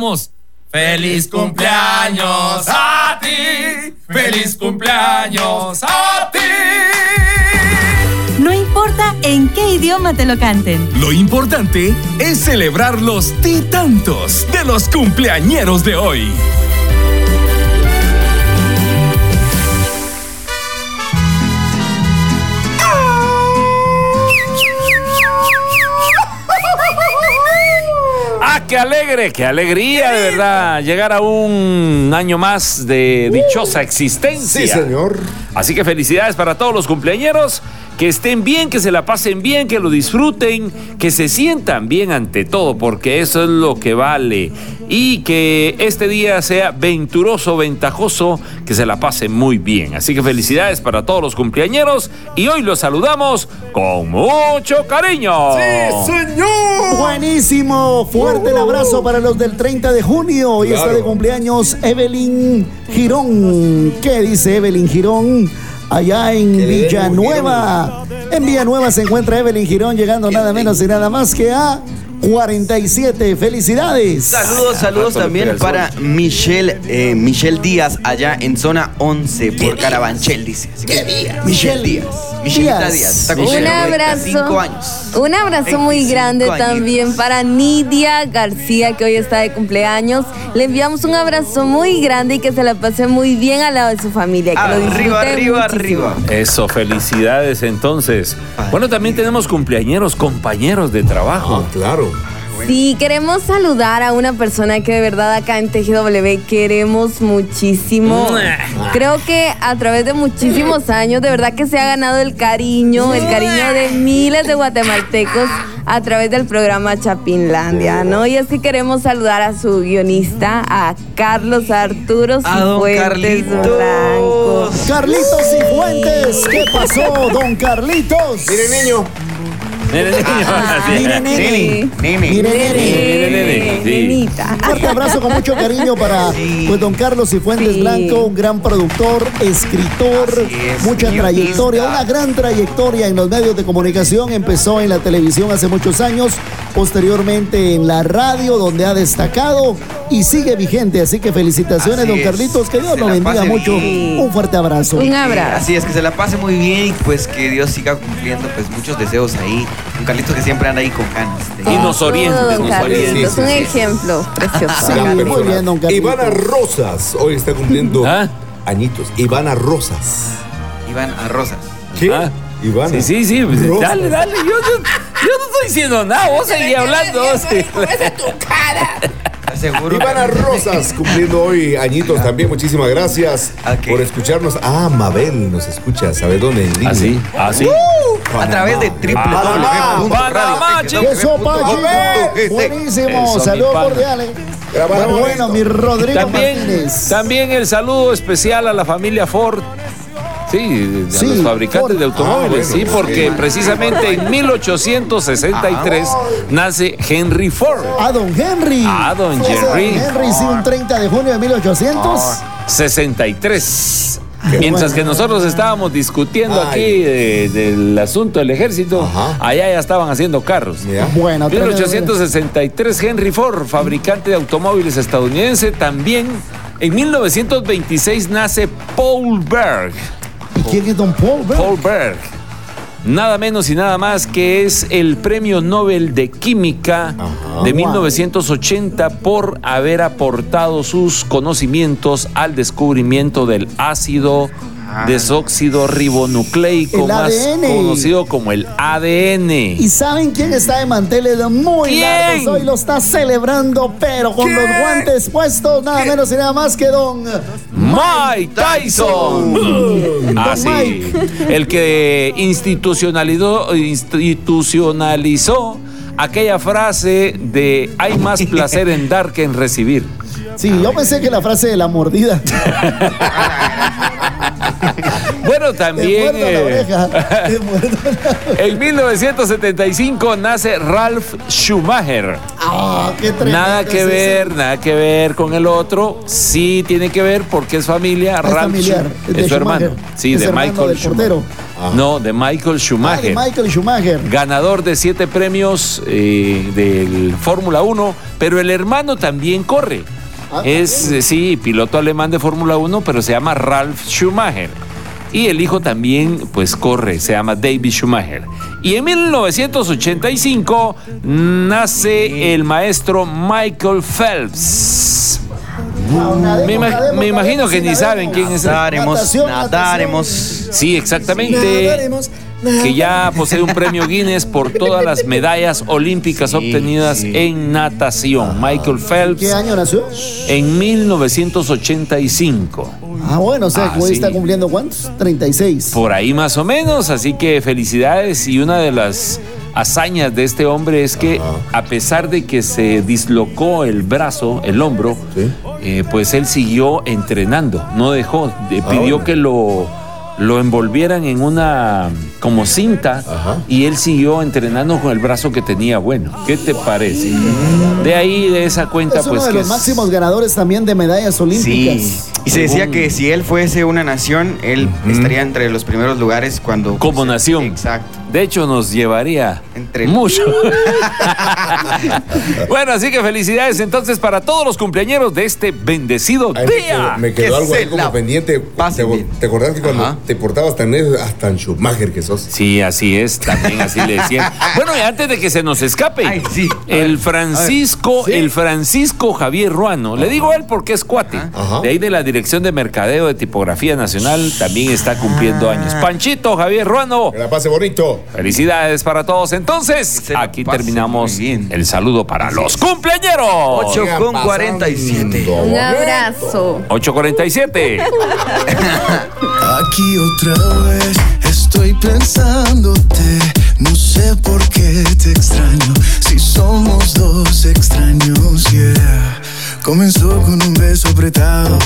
Cantamos Feliz cumpleaños a ti, feliz cumpleaños a ti. No importa en qué idioma te lo canten. Lo importante es celebrar los titantos de los cumpleañeros de hoy. Qué alegre, qué alegría, de verdad! Llegar a un año más de dichosa existencia. Sí, señor. Así que felicidades para todos los cumpleañeros. Que estén bien, que se la pasen bien, que lo disfruten, que se sientan bien ante todo, porque eso es lo que vale. Y que este día sea venturoso, ventajoso, que se la pasen muy bien. Así que felicidades para todos los cumpleañeros y hoy los saludamos con mucho cariño. señor! Buenísimo. Fuerte el abrazo para los del 30 de junio. Hoy está Claro. de cumpleaños Evelyn Girón. ¿Qué dice Evelyn Girón? Allá en Villanueva. En Villanueva se encuentra Evelyn Girón llegando nada menos y nada más que a 47. ¡Felicidades! Saludos, saludos también para Michelle, eh, Michelle Díaz, allá en zona 11, por Carabanchel, dice. Así que, Michelle Díaz. Michelita Díaz. Díaz. Está Un abrazo. 25 años. Un abrazo muy 25 grande añitos. también para Nidia García, que hoy está de cumpleaños. Le enviamos un abrazo muy grande y que se la pase muy bien al lado de su familia. Que lo Arriba, disfrute arriba, muchísimo. arriba. Eso, felicidades entonces. Bueno, también tenemos cumpleañeros, compañeros de trabajo. claro. Sí, queremos saludar a una persona que de verdad acá en TGW queremos muchísimo. Creo que a través de muchísimos años, de verdad que se ha ganado el cariño, el cariño de miles de guatemaltecos a través del programa Chapinlandia, ¿no? Y es que queremos saludar a su guionista, a Carlos Arturo Cifuentes Carlitos. Blanco. Carlitos Cifuentes. ¿Qué pasó, don Carlitos? Mire, niño. Nene, niño. Mire, nene. Nene. Nene. Nene, nene, sí. Nenita. Fuerte abrazo con mucho cariño para pues, don Carlos Cifuentes Sí. Blanco, un gran productor, escritor, mucha trayectoria, una gran trayectoria en los medios de comunicación. Empezó en la televisión hace muchos años, posteriormente en la radio, donde ha destacado y sigue vigente. Así que felicitaciones, Así don. Carlitos, que Dios lo bendiga mucho. bien. Un fuerte abrazo. Un abrazo. Así es, que se la pase muy bien y pues que Dios siga cumpliendo pues muchos deseos ahí. Un Carlitos que siempre anda ahí con ganas. de- Y nos don nos Carlitos, oriente. un ejemplo precioso. Sí, muy bien, don Carlitos. Ivana Rosas hoy está cumpliendo ¿Ah? añitos. Ivana Rosas. Iban a Rosas. ¿Qué? Ah. Ivana. Sí, sí, sí. pues, Rosas. Dale, dale. Yo, yo- yo no estoy diciendo nada. Vos seguí hablando. vos seguí- ¿Estás seguro? Ivana Rosas cumpliendo hoy añitos también. Muchísimas gracias Ok. por escucharnos. Ah, Mabel nos escucha. ¿Sabe dónde? En línea. Así, así. A través de Panamá. Panamá, www.radio.tk. Eso, Pachi. Buenísimo. Saludos cordiales. Grabamos Bueno, mi Rodrigo También, Martínez. también el saludo especial a la familia Ford. Sí, a Sí, los fabricantes Ford. de automóviles, Ah, sí, bueno, porque sí. precisamente en 1863 nace Henry Ford. A don Henry. A don Henry. Henry, sí, un 30 de junio de 1800. 63. Mientras que nosotros estábamos discutiendo Ay. aquí de- del asunto del ejército, Ajá. allá ya estaban haciendo carros. Ya. Bueno, tremendo. 1863, Henry Ford, fabricante de automóviles estadounidense. También en 1926 nace Paul Berg. ¿Y quién es don Paul? Berg? Paul Berg. Nada menos y nada más que es el premio Nobel de Química de 1980 por haber aportado sus conocimientos al descubrimiento del ácido desóxido ribonucleico, más conocido como el ADN. ¿Y saben quién está de manteles muy ¿Quién? largos? Hoy lo está celebrando, pero con los guantes puestos, nada menos y nada más que don Mike Tyson. Así. Mike. El que institucionalizó, institucionalizó aquella frase de hay más placer en dar que en recibir. Sí, yo pensé que la frase de la mordida. Bueno, también. eh, en 1975 nace Ralph Schumacher. Ah, qué Nada que ver, nada que ver con el otro. Sí tiene que ver porque es familia. Es Ralph familiar, es de es su hermano. Sí, Es de hermano Michael del Schumacher. portero. No, de Michael Ah, Schumacher. de Michael Schumacher. Ganador de siete premios eh, del Fórmula 1, pero el hermano también corre. Ah, es, eh, sí, piloto alemán de Fórmula 1, pero se llama Ralf Schumacher. Y el hijo también, pues, corre, se llama David Schumacher. Y en 1985 nace el maestro Michael Phelps. Me, me imagino que ni saben quién es. Nadaremos, nadaremos. Sí, exactamente. Nadaremos, Que ya posee un premio Guinness por todas las medallas olímpicas obtenidas en natación. Michael Phelps. ¿Qué año nació? En 1985. Ah, bueno, o sea, Ah, hoy sí. está cumpliendo cuántos? 36. Por ahí más o menos, así que felicidades y una de las hazañas de este hombre es que a pesar de que se dislocó el brazo, el hombro, eh, pues él siguió entrenando, no dejó, de- pidió que lo, lo envolvieran en una como cinta y él siguió entrenando con el brazo que tenía bueno. ¿Qué te parece? De ahí, de esa cuenta, Es uno pues de que los es- máximos ganadores también de medallas olímpicas. Sí. Y se decía que si él fuese una nación, él estaría entre los primeros lugares cuando. como nación. Exacto. De hecho, nos llevaría Entre- mucho. bueno, así que felicidades entonces para todos los cumpleañeros de este bendecido me día. quedó, me quedó Que algo ahí como pendiente. ¿Te, te acordás que cuando Ajá. te portabas tan hasta en Schumacher que sos? Sí, así es, también así le decían. Bueno, y antes de que se nos escape, Ay, sí. A el Francisco, el Francisco Javier Ruano, le digo a él porque es cuate, Ajá. de ahí de la Dirección de Mercadeo de Tipografía Nacional, también está cumpliendo años. Panchito Javier Ruano, Que la pase bonito. felicidades para todos. Entonces, aquí terminamos el saludo para los cumpleañeros. 8 con 47. Un abrazo. 847. Aquí otra vez estoy pensándote. No sé por qué te extraño. Si somos dos extraños, yeah. Comenzó con un beso apretado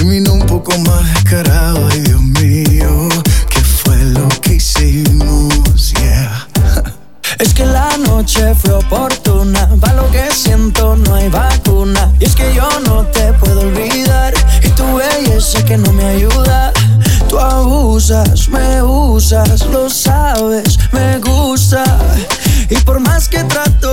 terminó un poco más descarado. Ay, Dios mío, ¿qué fue lo que hicimos? Yeah. Es que la noche fue oportuna, para lo que siento no hay vacuna. Y es que yo no te puedo olvidar, y tu belleza que no me ayuda. Tú abusas, me usas, lo sabes, me gusta. Y por más que trato,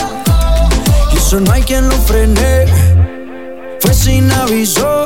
Eso no hay quien lo frene, fue sin aviso.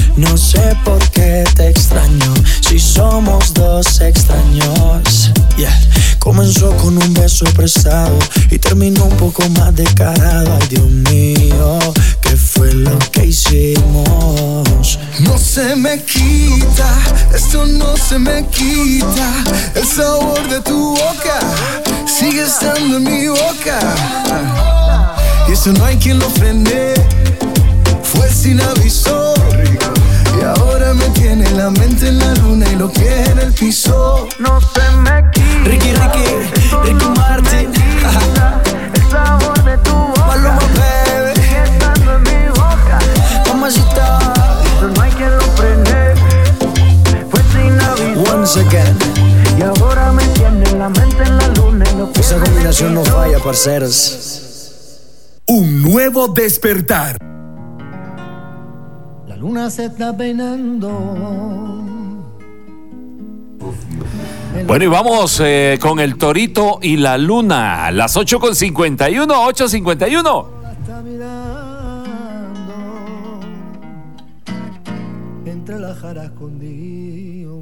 No sé por qué te extraño. Si somos dos extraños. Yeah. Comenzó con un beso prestado y terminó un poco más descarado. Ay, Dios mío, ¿qué fue lo que hicimos? No se me quita, esto no se me quita. El sabor de tu boca sigue estando en mi boca. Y eso no hay quien lo frene. Fue sin aviso. Y ahora me tiene la mente en la luna y lo que en el piso. No se me quita. Ricky, Ricky, Ricky Martin. El sabor de tu boca. Paloma, baby. Sigue estando en mi boca. Mamacita. No hay quien lo frene. Fue sin aviso. Once again. Y ahora me tiene la mente en la luna y lo que Esa combinación no falla, parceros. Un nuevo despertar. Luna se está peinando. Bueno, y vamos eh, con el torito y la luna. Las 8 con 51, 8.51. Está mirando entre la jara escondido.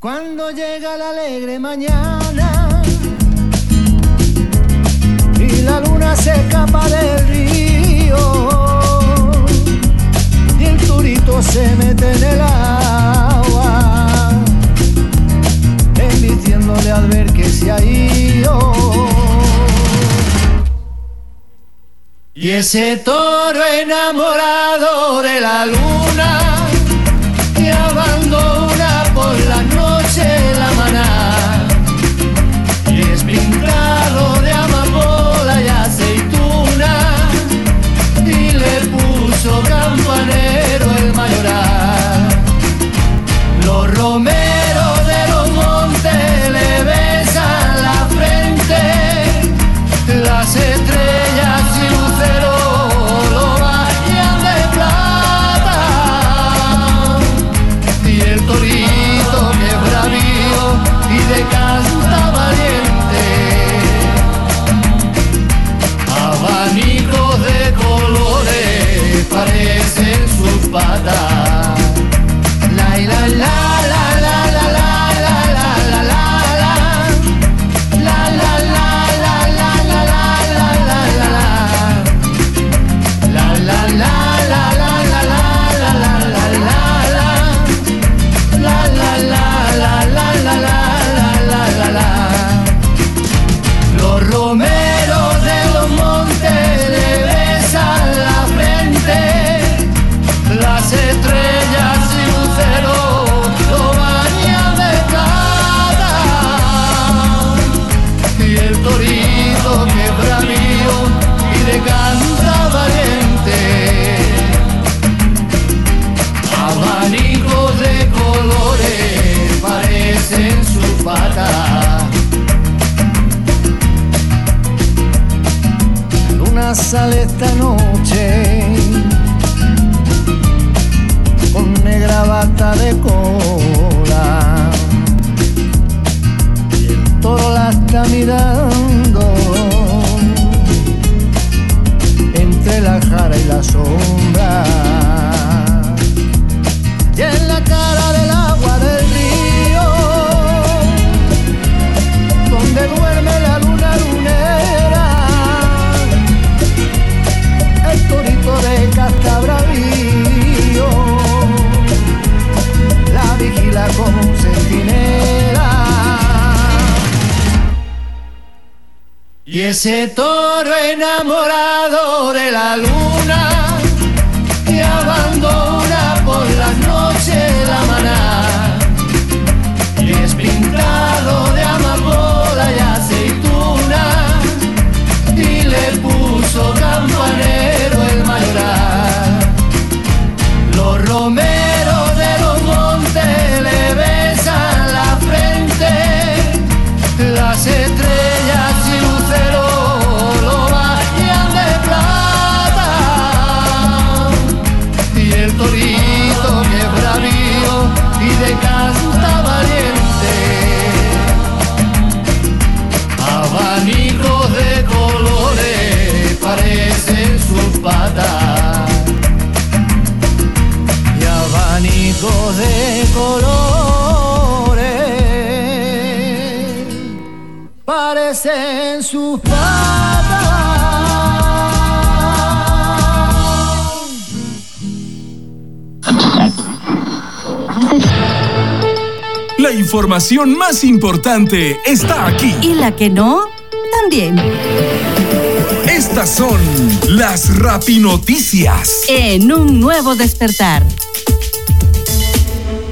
Cuando llega la alegre mañana y la luna se escapa del río se mete en el agua, embistiéndole al ver que se ha ido. Y ese toro enamorado de la luna y ese toro enamorado de la luna flores en su La información más importante está aquí. Y la que no, también. Estas son las rapinoticias. En un nuevo despertar.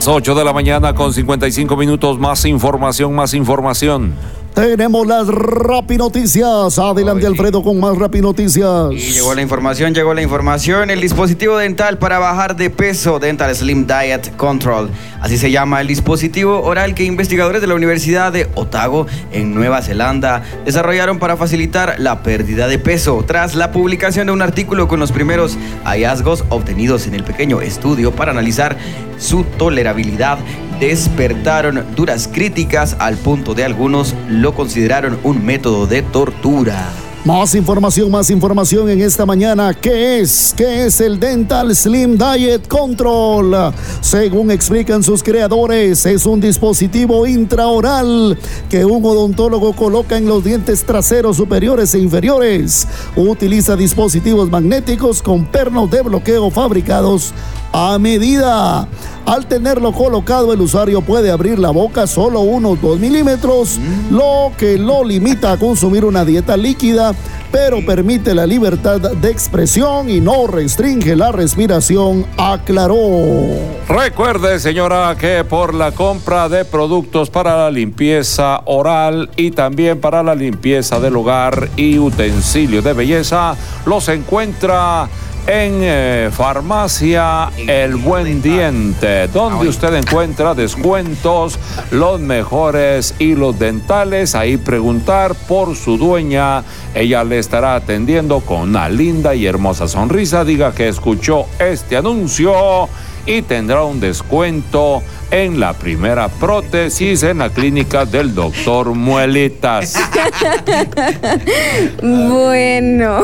8 de la mañana con 55 minutos. Más información, más información. Tenemos las rapinoticias. Adelante, Alfredo, con más rapinoticias. Y llegó la información, llegó la información. El dispositivo dental para bajar de peso, Dental Slim Diet Control. Así se llama el dispositivo oral que investigadores de la Universidad de Otago, en Nueva Zelanda, desarrollaron para facilitar la pérdida de peso. Tras la publicación de un artículo con los primeros hallazgos obtenidos en el pequeño estudio para analizar su tolerabilidad, despertaron duras críticas al punto de algunos lo consideraron un método de tortura. Más información, más información en esta mañana. ¿Qué es? ¿Qué es el Dental Slim Diet Control? Según explican sus creadores, es un dispositivo intraoral que un odontólogo coloca en los dientes traseros superiores e inferiores. Utiliza dispositivos magnéticos con pernos de bloqueo fabricados a medida. Al tenerlo colocado, el usuario puede abrir la boca solo unos 2 milímetros, lo que lo limita a consumir una dieta líquida, pero permite la libertad de expresión y no restringe la respiración, aclaró. Recuerde, señora, que por la compra de productos para la limpieza oral y también para la limpieza del hogar y utensilios de belleza, los encuentra en eh, Farmacia El Buen Diente, donde usted encuentra descuentos, los mejores hilos dentales. Ahí preguntar por su dueña. Ella le estará atendiendo con una linda y hermosa sonrisa. Diga que escuchó este anuncio y tendrá un descuento en la primera prótesis en la clínica del doctor Muelitas. Bueno,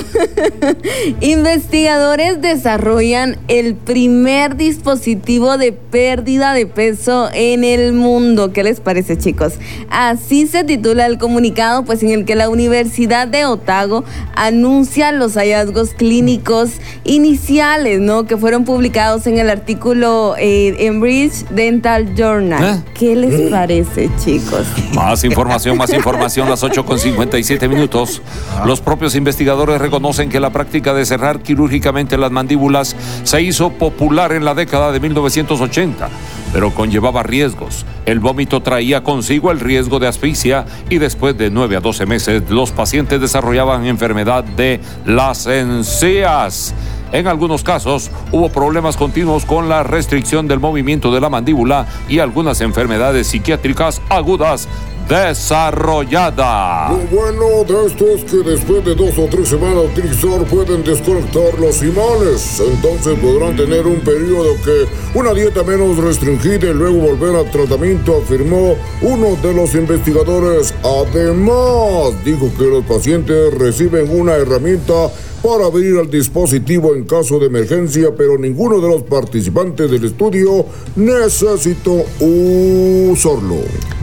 investigadores desarrollan el primer dispositivo de pérdida de peso en el mundo. ¿Qué les parece, chicos? Así se titula el comunicado, pues en el que la Universidad de Otago anuncia los hallazgos clínicos iniciales, ¿no? Que fueron publicados en el artículo eh, en Bridge Dental Journal. ¿Qué les parece, chicos? Más información, más información, las 8 con 57 minutos. Los propios investigadores reconocen que la práctica de cerrar quirúrgicamente las mandíbulas se hizo popular en la década de 1980, pero conllevaba riesgos. El vómito traía consigo el riesgo de asfixia y después de 9 a 12 meses los pacientes desarrollaban enfermedad de las encías. En algunos casos hubo problemas continuos con la restricción del movimiento de la mandíbula y algunas enfermedades psiquiátricas agudas desarrolladas. Lo bueno de esto es que después de dos o tres semanas utilizar pueden desconectar los imanes. Entonces podrán tener un periodo que una dieta menos restringida y luego volver al tratamiento, afirmó uno de los investigadores. Además, dijo que los pacientes reciben una herramienta para abrir el dispositivo en caso de emergencia, pero ninguno de los participantes del estudio necesitó usarlo.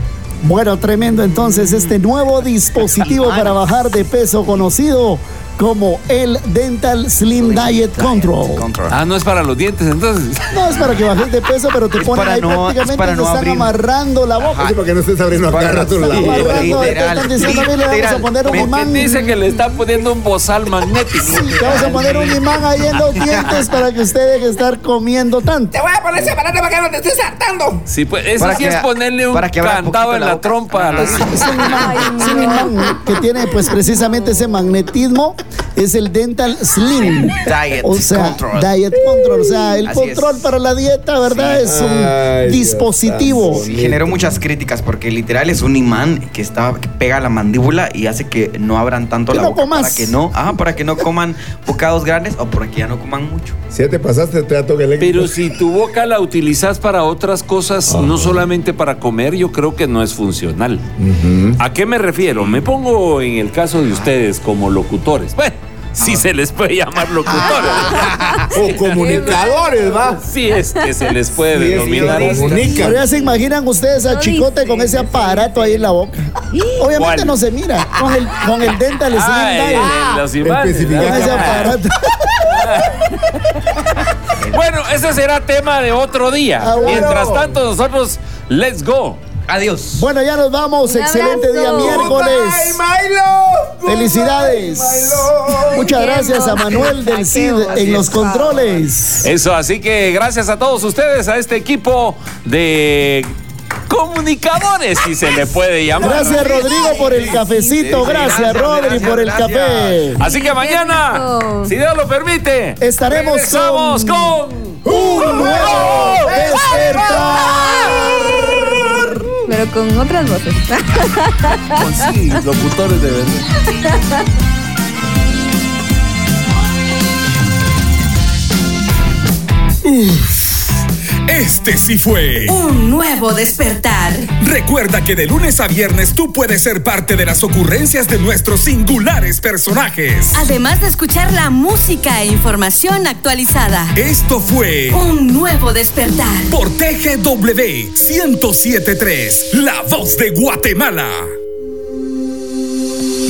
Bueno, tremendo entonces este nuevo dispositivo para bajar de peso conocido como el Dental Slim Diet Control. Ah, no es para los dientes entonces. No es para que bajes de peso, pero te ponen ahí no- es prácticamente para te no están abrir. amarrando la boca. Sí, para que no estés abriendo acá Sí, están diciendo, le vamos a poner un Me- imán. Dice que le está poniendo un bozal magnético. Te vamos a poner un imán ahí en los dientes para que usted deje de estar comiendo tanto. Te voy a poner ese aparato para que no te estés hartando. Sí, pues eso Para sí que- es ponerle un poquito en la trompa. a las- Es un imán, es un imán que tiene pues precisamente ese magnetismo, es el Dental Slim. Diet O sea, Control. Diet Control, o sea, el Así control es. para la dieta, ¿verdad? Es un Ay, Dios dispositivo. santo. Generó muchas críticas porque literal es un imán que está que pega a la mandíbula y hace que no abran tanto Que la no boca comas. para que no, ah, para que no coman bocados grandes o para que ya no coman mucho. Si ya te pasaste, te eléctrico. Pero si tu boca la utilizas para otras cosas, no solamente para comer, yo creo que no es funcional. ¿A qué me refiero? Me pongo en el caso de ustedes como locutores. Bueno, si se les puede llamar locutores. O comunicadores, ¿va? Sí, es que se les puede Sí, denominar. comunican. Pero ya se imaginan ustedes a Chicote con ese aparato ahí en la boca. Obviamente ¿Cuál? no se mira. Con el, con el dental slim Ah, los imanes, Con ese aparato. Bueno, ese será tema de otro día. Ah, bueno. Mientras tanto, nosotros, let's go. Adiós. Bueno, ya nos vamos. Un Excelente día miércoles. Goodbye, Milo. Felicidades. Muchas gracias a Manuel del CID en los controles. Eso, así que gracias a todos ustedes, a este equipo de comunicadores, si se le puede llamar. Gracias Rodrigo por el cafecito. Gracias Rodri por el café. Así que mañana, si Dios lo permite, Estaremos con- con Un nuevo despertar. Pero con otras voces. sí, locutores de verdad. Este sí fue. Un nuevo despertar. Recuerda que de lunes a viernes tú puedes ser parte de las ocurrencias de nuestros singulares personajes. Además de escuchar la música e información actualizada. Esto fue Un nuevo despertar. por TGW 1073, la voz de Guatemala.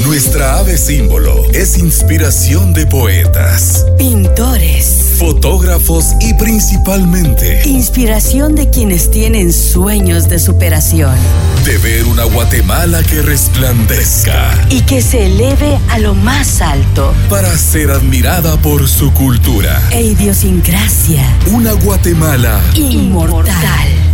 Nuestra ave símbolo es inspiración de poetas, Pintores. Fotógrafos y principalmente Inspiración de quienes tienen sueños de superación. de ver una Guatemala que resplandezca Y que se eleve a lo más alto. para ser admirada por su cultura. E idiosincrasia. Una Guatemala Inmortal.